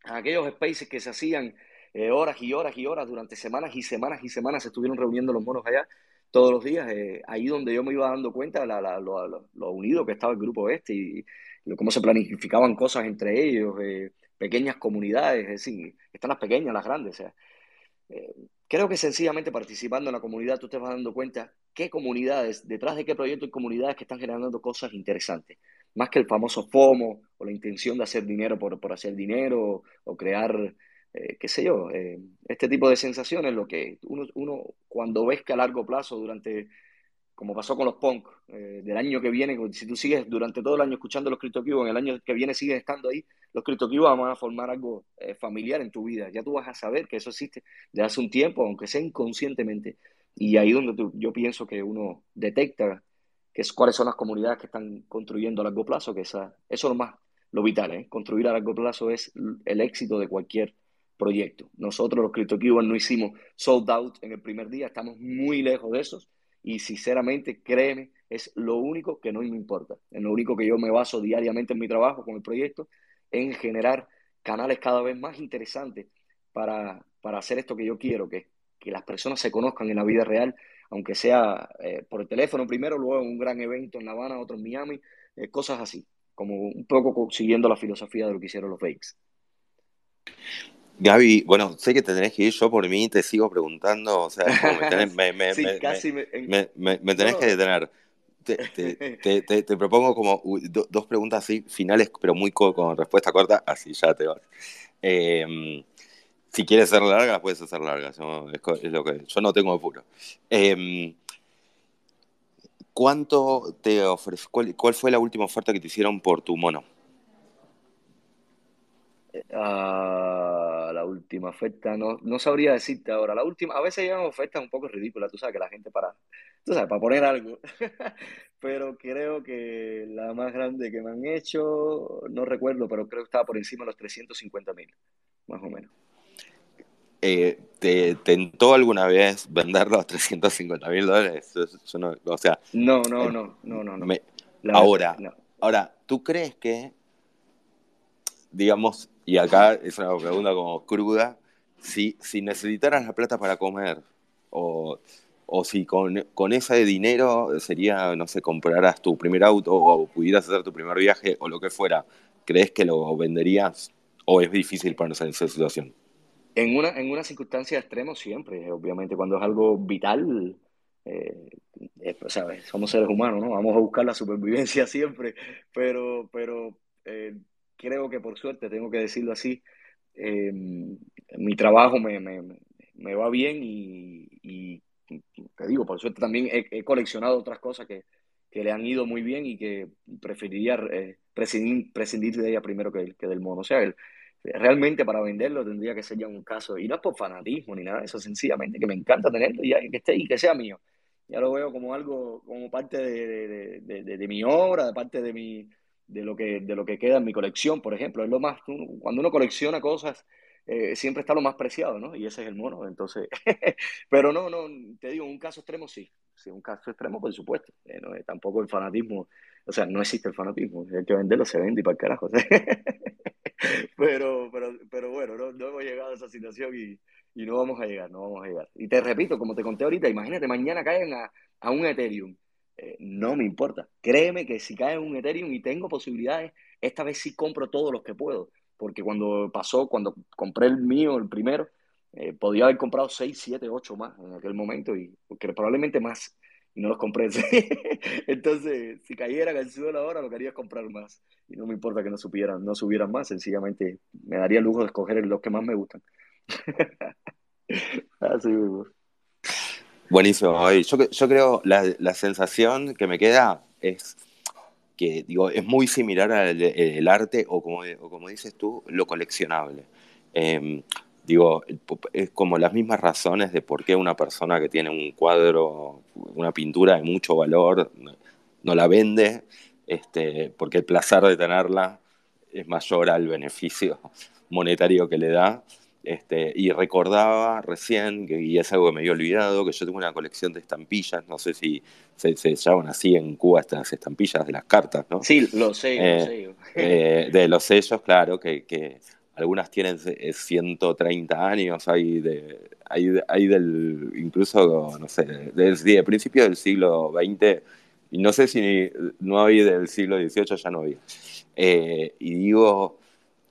aquellos spaces que se hacían eh, horas y horas y horas, durante semanas y semanas y semanas se estuvieron reuniendo los monos allá todos los días, eh, ahí donde yo me iba dando cuenta la, la, lo, lo, lo, unido que estaba el grupo este y, y, cómo se planificaban cosas entre ellos, eh, pequeñas comunidades, es decir, están las pequeñas, las grandes. O sea, eh, creo que sencillamente participando en la comunidad tú te vas dando cuenta qué comunidades, detrás de qué proyecto hay comunidades que están generando cosas interesantes, más que el famoso FOMO o la intención de hacer dinero por, por hacer dinero o, crear eh, qué sé yo, eh, este tipo de sensaciones, lo que uno, uno, cuando ves que a largo plazo, durante, como pasó con los punk, eh, del año que viene, si tú sigues durante todo el año escuchando los CryptoCubos, en el año que viene sigues estando ahí, los CryptoCubos van a formar algo eh, familiar en tu vida. Ya tú vas a saber que eso existe de hace un tiempo, aunque sea inconscientemente. Y ahí donde tú, yo pienso que uno detecta que es, cuáles son las comunidades que están construyendo a largo plazo, que esa, eso es lo más, lo vital, ¿eh? construir a largo plazo es el éxito de cualquier proyecto. Nosotros los CryptoCubans no hicimos sold out en el primer día, estamos muy lejos de esos y sinceramente, créeme, es lo único que no me importa. Es lo único que yo me baso diariamente en mi trabajo con el proyecto, en generar canales cada vez más interesantes para, para hacer esto que yo quiero, que, que las personas se conozcan en la vida real, aunque sea eh, por el teléfono primero, luego un gran evento en La Habana, otro en Miami, eh, cosas así, como un poco siguiendo la filosofía de lo que hicieron los Bakes. Gaby, bueno, sé que te tenés que ir, yo por mí te sigo preguntando, o sea, me tenés, me, me, me, tenés que detener. Te, te, te, propongo como dos preguntas así, finales, pero muy con respuesta corta, así ya te vas. Eh, si quieres ser larga, puedes hacer largas. Es, lo que, yo no tengo apuro. Eh, ¿Cuánto te ofrece? Cuál, fue la última oferta que te hicieron por tu mono? Uh, última oferta, no, no sabría decirte ahora. La última, a veces llegan ofertas un poco ridículas, tú sabes, que la gente para, tú sabes, para poner algo. pero creo que la más grande que me han hecho, no recuerdo, pero creo que estaba por encima de los 350 mil, más o menos. Eh, ¿Te tentó alguna vez venderlo a 350 mil dólares? no, o sea, no, no, eh, no, no, no. ahora, ahora, ¿tú crees que, digamos, y acá es una pregunta como cruda, si, si necesitaras la plata para comer o, o si con, con ese dinero sería, no sé, compraras tu primer auto o pudieras hacer tu primer viaje o lo que fuera, ¿crees que lo venderías o es difícil ponerse en esa situación? En una, en una circunstancia extrema siempre, obviamente cuando es algo vital, eh, eh, ¿sabes? somos seres humanos, ¿no? Vamos a buscar la supervivencia siempre, pero, pero eh, creo que por suerte, tengo que decirlo así, mi trabajo me, me, me, va bien y, y, te digo, por suerte también he, coleccionado otras cosas que, que, le han ido muy bien y que preferiría prescindir, prescindir, de ella primero que, que del mono. O sea, el, realmente para venderlo tendría que ser ya un caso, y no es por fanatismo ni nada de eso, sencillamente que me encanta tenerlo y que esté y que sea mío. Ya lo veo como algo, como parte de, de, de, mi obra, de parte de mi, de lo que, de lo que queda en mi colección, por ejemplo. Es lo más, cuando uno colecciona cosas, eh, siempre está lo más preciado, ¿no? Y ese es el mono, entonces, pero no, no, te digo, un caso extremo sí, sí, un caso extremo por supuesto, eh, no, tampoco el fanatismo, o sea, no existe el fanatismo, hay que venderlo, se vende y para el carajo. pero, pero, pero bueno, no, no, hemos llegado a esa situación y, y, no vamos a llegar, no vamos a llegar. Y te repito, como te conté ahorita, imagínate, mañana caen a, a un Ethereum. Eh, no me importa. Créeme que si cae un Ethereum y tengo posibilidades, esta vez sí compro todos los que puedo. Porque cuando pasó, cuando compré el mío, el primero, eh, podía haber comprado 6, 7, 8 más en aquel momento y probablemente más y no los compré. Entonces, si cayera el suelo ahora, lo que comprar más. Y no me importa que no supieran, no subieran más, sencillamente me daría lujo de escoger los que más me gustan. Así mismo. Buenísimo. Yo, creo la, la sensación que me queda es que digo, es muy similar al el arte o como, dices tú, lo coleccionable. Eh, Digo, es como las mismas razones de por qué una persona que tiene un cuadro, una pintura de mucho valor, no la vende, este, porque el placer de tenerla es mayor al beneficio monetario que le da. Este, y recordaba recién, que, y es algo que me había olvidado, que yo tengo una colección de estampillas, no sé si se, llaman así en Cuba estas estampillas de las cartas, ¿no? Sí, lo sé, eh, eh, de los sellos, claro, que, que algunas tienen 130 eh, años, hay, de, hay, hay del, incluso, no sé, desde principio del siglo XX, y no sé si no hay del siglo XVIII, ya no había. Eh, y digo,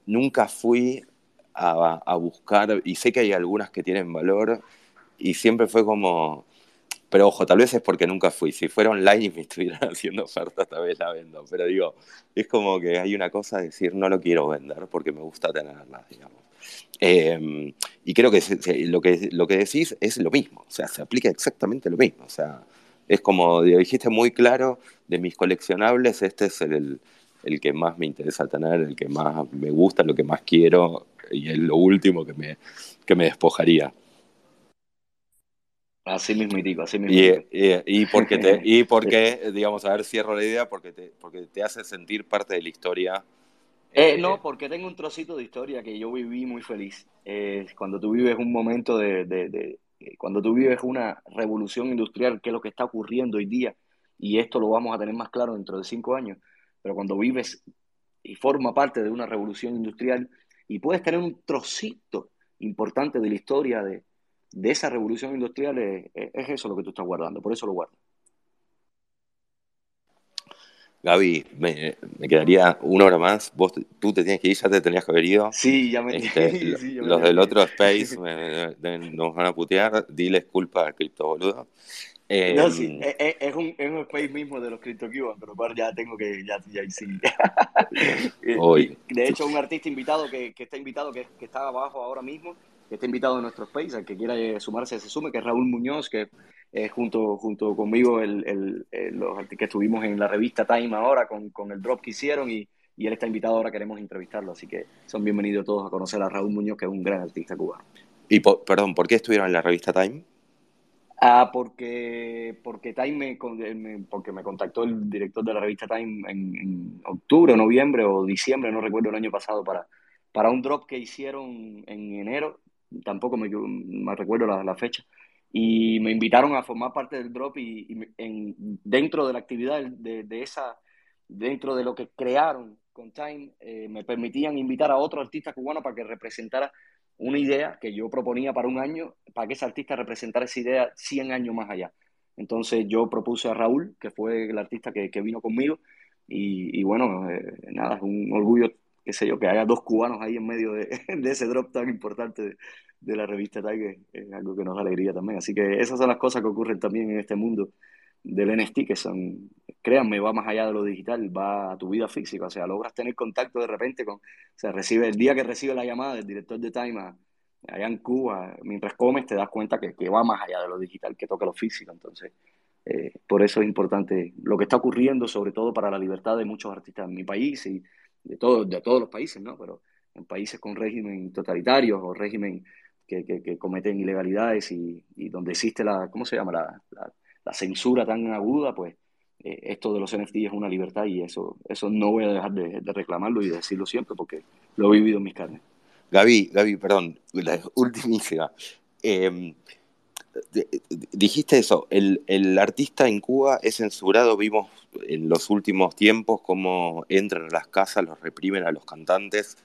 nunca fui a, a, buscar, y sé que hay algunas que tienen valor, y siempre fue como, pero ojo, tal vez es porque nunca fui. Si fuera online y me estuvieran haciendo ofertas, tal vez la vendo. Pero digo, es como que hay una cosa de decir, no lo quiero vender porque me gusta tenerla, digamos. Em, y creo que lo, que lo que decís es lo mismo, o sea, se aplica exactamente lo mismo. O sea, es como dijiste muy claro, de mis coleccionables, este es el, el que más me interesa tener, el que más me gusta, lo que más quiero y es lo último que me, que me despojaría. Así mismo digo, así mismo. Y, y, y, porque, te, y porque, digamos, a ver, cierro la idea, porque te, porque te hace sentir parte de la historia. Eh, no, porque tengo un trocito de historia que yo viví muy feliz. Eh, cuando tú vives un momento de, de, de, Cuando tú vives una revolución industrial, que es lo que está ocurriendo hoy día, y esto lo vamos a tener más claro dentro de cinco años, pero cuando vives y forma parte de una revolución industrial, y puedes tener un trocito importante de la historia de, de esa revolución industrial, es, es, eso lo que tú estás guardando, por eso lo guardo. Gaby, me, quedaría una hora más. Vos, tú te tienes que ir, ya te tenías que haber ido. Sí, ya me, este, Los del otro Space nos van a putear. Diles culpa al cripto boludo. No, sí, em, es, un, es, un, space mismo de los CryptoCubans, pero ya tengo que, ya, ya sí. Hoy. De hecho, un artista invitado que, que está invitado, que, que, está abajo ahora mismo, que está invitado en nuestro space, al que quiera sumarse, se sume, que es Raúl Muñoz, que eh, junto, junto conmigo el, el, los que estuvimos en la revista Time ahora con, con el drop que hicieron y, y, él está invitado ahora, queremos entrevistarlo, así que son bienvenidos todos a conocer a Raúl Muñoz, que es un gran artista cubano. Y perdón, ¿por qué estuvieron en la revista Time? Ah, porque, porque Time me, porque me contactó el director de la revista Time en, octubre, noviembre o diciembre, no recuerdo el año pasado, para, para un drop que hicieron en enero, tampoco me, me recuerdo la, la fecha, y me invitaron a formar parte del drop y, en, dentro de la actividad de, de, esa, dentro de lo que crearon con Time, eh, me permitían invitar a otro artista cubano para que representara una idea que yo proponía para un año, para que ese artista representara esa idea 100 años más allá. Entonces yo propuse a Raúl, que fue el artista que, vino conmigo, y, bueno, eh, nada, es un orgullo, qué sé yo, que haya dos cubanos ahí en medio de, ese drop tan importante de la revista Tiger es algo que nos da alegría también. Así que esas son las cosas que ocurren también en este mundo del NFT, que son, créanme, va más allá de lo digital, va a tu vida física. O sea, logras tener contacto de repente con, o sea, recibe, el día que recibe la llamada del director de Time allá en Cuba, mientras comes, te das cuenta que, que va más allá de lo digital, que toca lo físico. Entonces, eh, por eso es importante lo que está ocurriendo, sobre todo para la libertad de muchos artistas en mi país y de, todo, de todos los países, ¿no? Pero en países con régimen totalitarios o régimen que, cometen ilegalidades y, donde existe la, ¿cómo se llama? La, la, censura tan aguda, pues eh, esto de los NFT es una libertad y eso, eso no voy a dejar de, reclamarlo y de decirlo siempre porque lo he vivido en mis carnes. Gaby, Gaby, perdón, la ultimísima. Em, dijiste eso, el, el, artista en Cuba es censurado, vimos en los últimos tiempos cómo entran a las casas, los reprimen a los cantantes.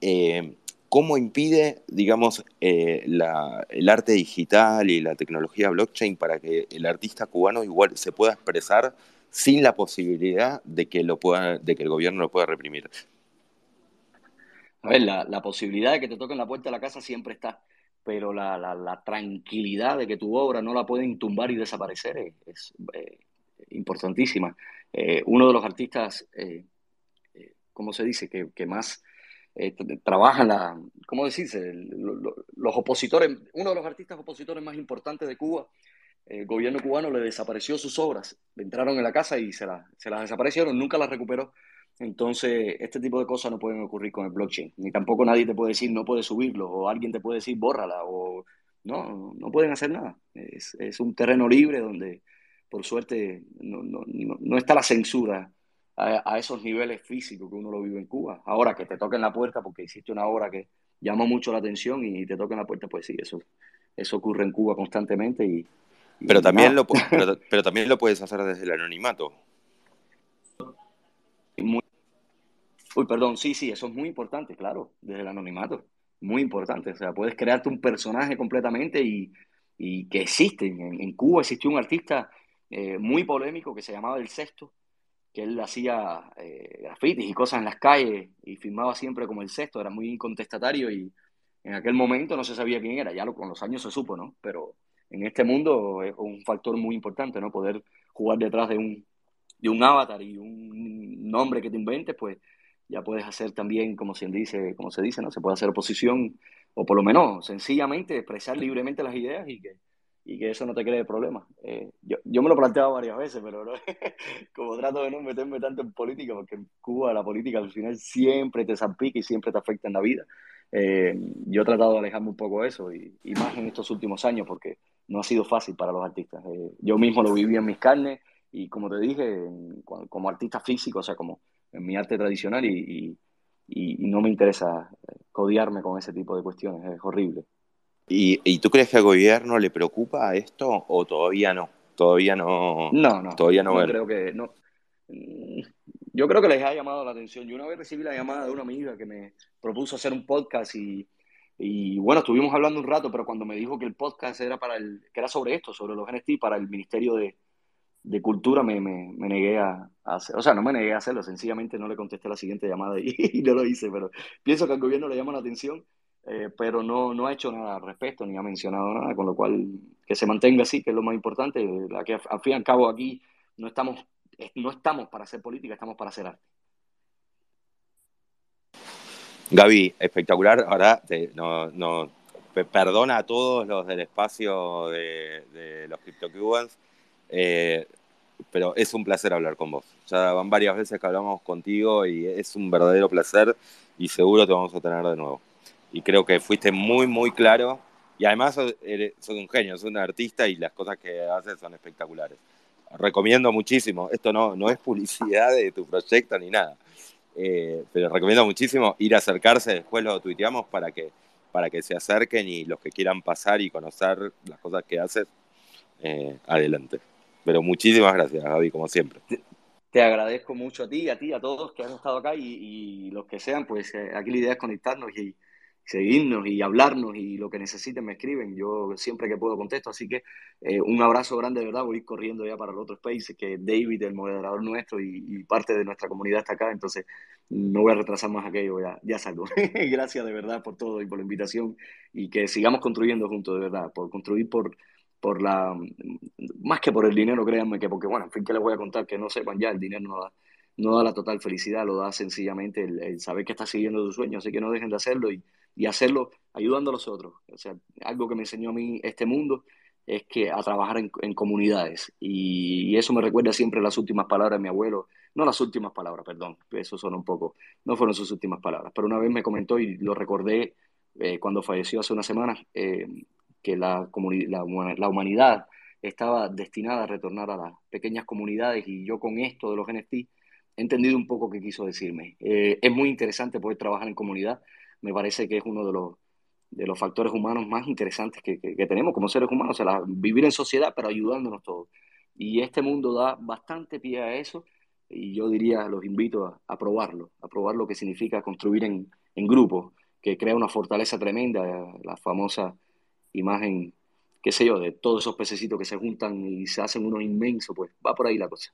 Eh, ¿Cómo impide, digamos, eh, el arte digital y la tecnología blockchain para que el artista cubano igual se pueda expresar sin la posibilidad de que, el gobierno lo pueda reprimir? A ver, la, posibilidad de que te toquen la puerta de la casa siempre está, pero la, tranquilidad de que tu obra no la pueden tumbar y desaparecer es, eh, importantísima. Eh, uno de los artistas, ¿cómo se dice?, que más eh, trabajan la, ¿cómo decirse? los opositores, uno de los artistas opositores más importantes de Cuba, el gobierno cubano le desapareció sus obras, entraron en la casa y se, se las desaparecieron, nunca las recuperó. Entonces, este tipo de cosas no pueden ocurrir con el blockchain, ni tampoco nadie te puede decir no puedes subirlo, o alguien te puede decir bórrala, o no, no pueden hacer nada. Es, es un terreno libre donde, por suerte, no, no, no está la censura a, esos niveles físicos que uno lo vive en Cuba. Ahora que te toquen la puerta porque hiciste una obra que llama mucho la atención y te toquen la puerta, pues sí, eso, eso ocurre en Cuba constantemente. Y, pero, también lo, pero, también lo puedes hacer desde el anonimato. uy, perdón, sí, sí, eso es muy importante, claro, desde el anonimato. Muy importante. O sea, puedes crearte un personaje completamente y, y que existe. En, Cuba existió un artista eh, muy polémico que se llamaba El Sexto, que él hacía eh, grafitis y cosas en las calles y filmaba siempre como el sexto, era muy contestatario y en aquel momento no se sabía quién era, ya lo, con los años se supo, ¿no? Pero en este mundo es un factor muy importante, ¿no? Poder jugar detrás de un, de un avatar y un nombre que te inventes, pues ya puedes hacer también, como se dice, como se dice, ¿no? Se puede hacer oposición o por lo menos sencillamente expresar libremente las ideas y que y que eso no te cree problemas. Eh, yo, yo, me lo he planteado varias veces, pero como trato de no meterme tanto en política, porque en Cuba la política al final siempre te salpica y siempre te afecta en la vida. Eh, yo he tratado de alejarme un poco de eso, y, y, más en estos últimos años, porque no ha sido fácil para los artistas. Eh, yo mismo lo viví en mis carnes, y como te dije, como artista físico, o sea, como en mi arte tradicional, y, y, y no me interesa codiarme con ese tipo de cuestiones, es horrible. ¿Y, tú crees que al gobierno le preocupa esto o todavía no? Todavía no. No, no. Todavía no, creo que. No, yo creo que les ha llamado la atención. Yo una vez recibí la llamada de una amiga que me propuso hacer un podcast y, y bueno, estuvimos hablando un rato, pero cuando me dijo que el podcast era para el, que era sobre esto, sobre los NFT, para el Ministerio de, de Cultura, me, me, me negué a, hacer, o sea, no me negué a hacerlo, sencillamente no le contesté la siguiente llamada y, y no lo hice, pero pienso que al gobierno le llama la atención, eh, pero no, no ha hecho nada al respecto, ni ha mencionado nada, con lo cual que se mantenga así, que es lo más importante, que al fin y al cabo aquí no estamos no estamos para hacer política, estamos para hacer arte. Gaby, espectacular. Ahora no, perdona a todos los del espacio de, los CryptoCubans, eh, pero es un placer hablar con vos. Ya van varias veces que hablamos contigo y es un verdadero placer y seguro te vamos a tener de nuevo. Y creo que fuiste muy, muy claro y además sos, un genio, sos un artista y las cosas que haces son espectaculares recomiendo muchísimo. Esto no, no es publicidad de tu proyecto ni nada. Eh, pero recomiendo muchísimo ir a acercarse, después lo tuiteamos para que, para que se acerquen y los que quieran pasar y conocer las cosas que haces, eh, adelante. Pero muchísimas gracias, Gaby, como siempre. Te, agradezco mucho a ti, a ti, a todos que han estado acá y, y los que sean, pues eh, aquí la idea es conectarnos y, seguirnos y hablarnos y lo que necesiten me escriben. Yo siempre que puedo contesto. Así que eh, un abrazo grande, de verdad. Voy corriendo ya para el otro space, que David, el moderador nuestro y, parte de nuestra comunidad está acá. Entonces no voy a retrasar más aquello, ya, ya salgo. Gracias de verdad por todo y por la invitación y que sigamos construyendo juntos, de verdad. Por construir por, por la. Más que por el dinero, créanme que, porque bueno, en fin, que les voy a contar que no sepan ya, el dinero no da no da la total felicidad, lo da sencillamente el, el saber que estás siguiendo tu sueño, así que no dejen de hacerlo y, y hacerlo ayudando a los otros. O sea, algo que me enseñó a mí este mundo es que a trabajar en, comunidades. Y, eso me recuerda siempre las últimas palabras de mi abuelo. No las últimas palabras, perdón, eso son un poco, no fueron sus últimas palabras, pero una vez me comentó y lo recordé eh, cuando falleció hace unas semanas, eh, que la, la, la humanidad estaba destinada a retornar a las pequeñas comunidades y yo con esto de los NFT he entendido un poco qué quiso decirme. Eh, es muy interesante poder trabajar en comunidad, me parece que es uno de los, de los factores humanos más interesantes que, que, tenemos como seres humanos, o sea, vivir en sociedad, pero ayudándonos todos. Y este mundo da bastante pie a eso, y yo diría, los invito a, a probarlo, a probar lo que significa construir en, en grupo, que crea una fortaleza tremenda, la famosa imagen, qué sé yo, de todos esos pececitos que se juntan y se hacen uno inmenso, pues va por ahí la cosa.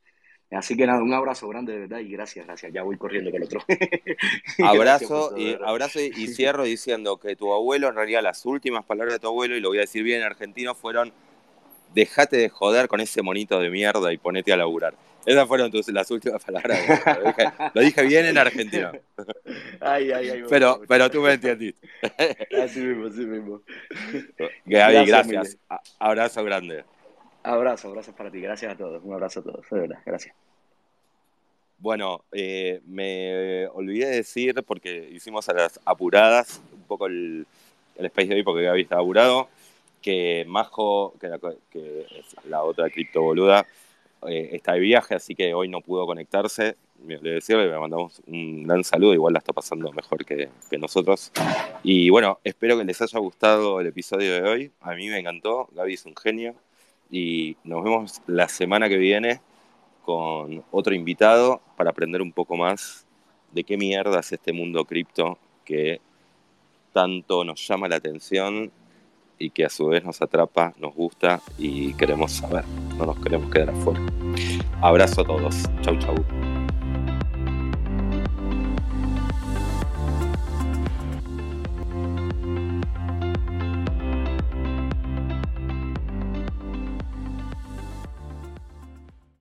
Así que nada, un abrazo grande de verdad y gracias, gracias. Ya voy corriendo con el otro. abrazo, y, abrazo y cierro diciendo que tu abuelo, en realidad las últimas palabras de tu abuelo, y lo voy a decir bien en argentino, fueron dejate de joder con ese monito de mierda y ponete a laburar. Esas fueron tus, las últimas palabras. Lo dije, bien en argentino. Ay, ay, ay, pero, pero tú me entendiste. Así mismo, así mismo. Gaby, gracias. Abrazo grande. Abrazo, gracias para ti. Gracias a todos. Un abrazo a todos. De verdad, gracias. Bueno, eh, me olvidé de decir, porque hicimos a las apuradas un poco el, el space de hoy, porque Gaby estaba apurado, que Majo, que, la, que es la otra criptoboluda, eh, está de viaje, así que hoy no pudo conectarse. Le decirle, le mandamos un gran saludo, igual la está pasando mejor que, que, nosotros. Y bueno, espero que les haya gustado el episodio de hoy. A mí me encantó, Gaby es un genio y nos vemos la semana que viene con otro invitado para aprender un poco más de qué mierda es este mundo cripto que tanto nos llama la atención y que a su vez nos atrapa, nos gusta y queremos saber, no nos queremos quedar afuera. Abrazo a todos, chau chau.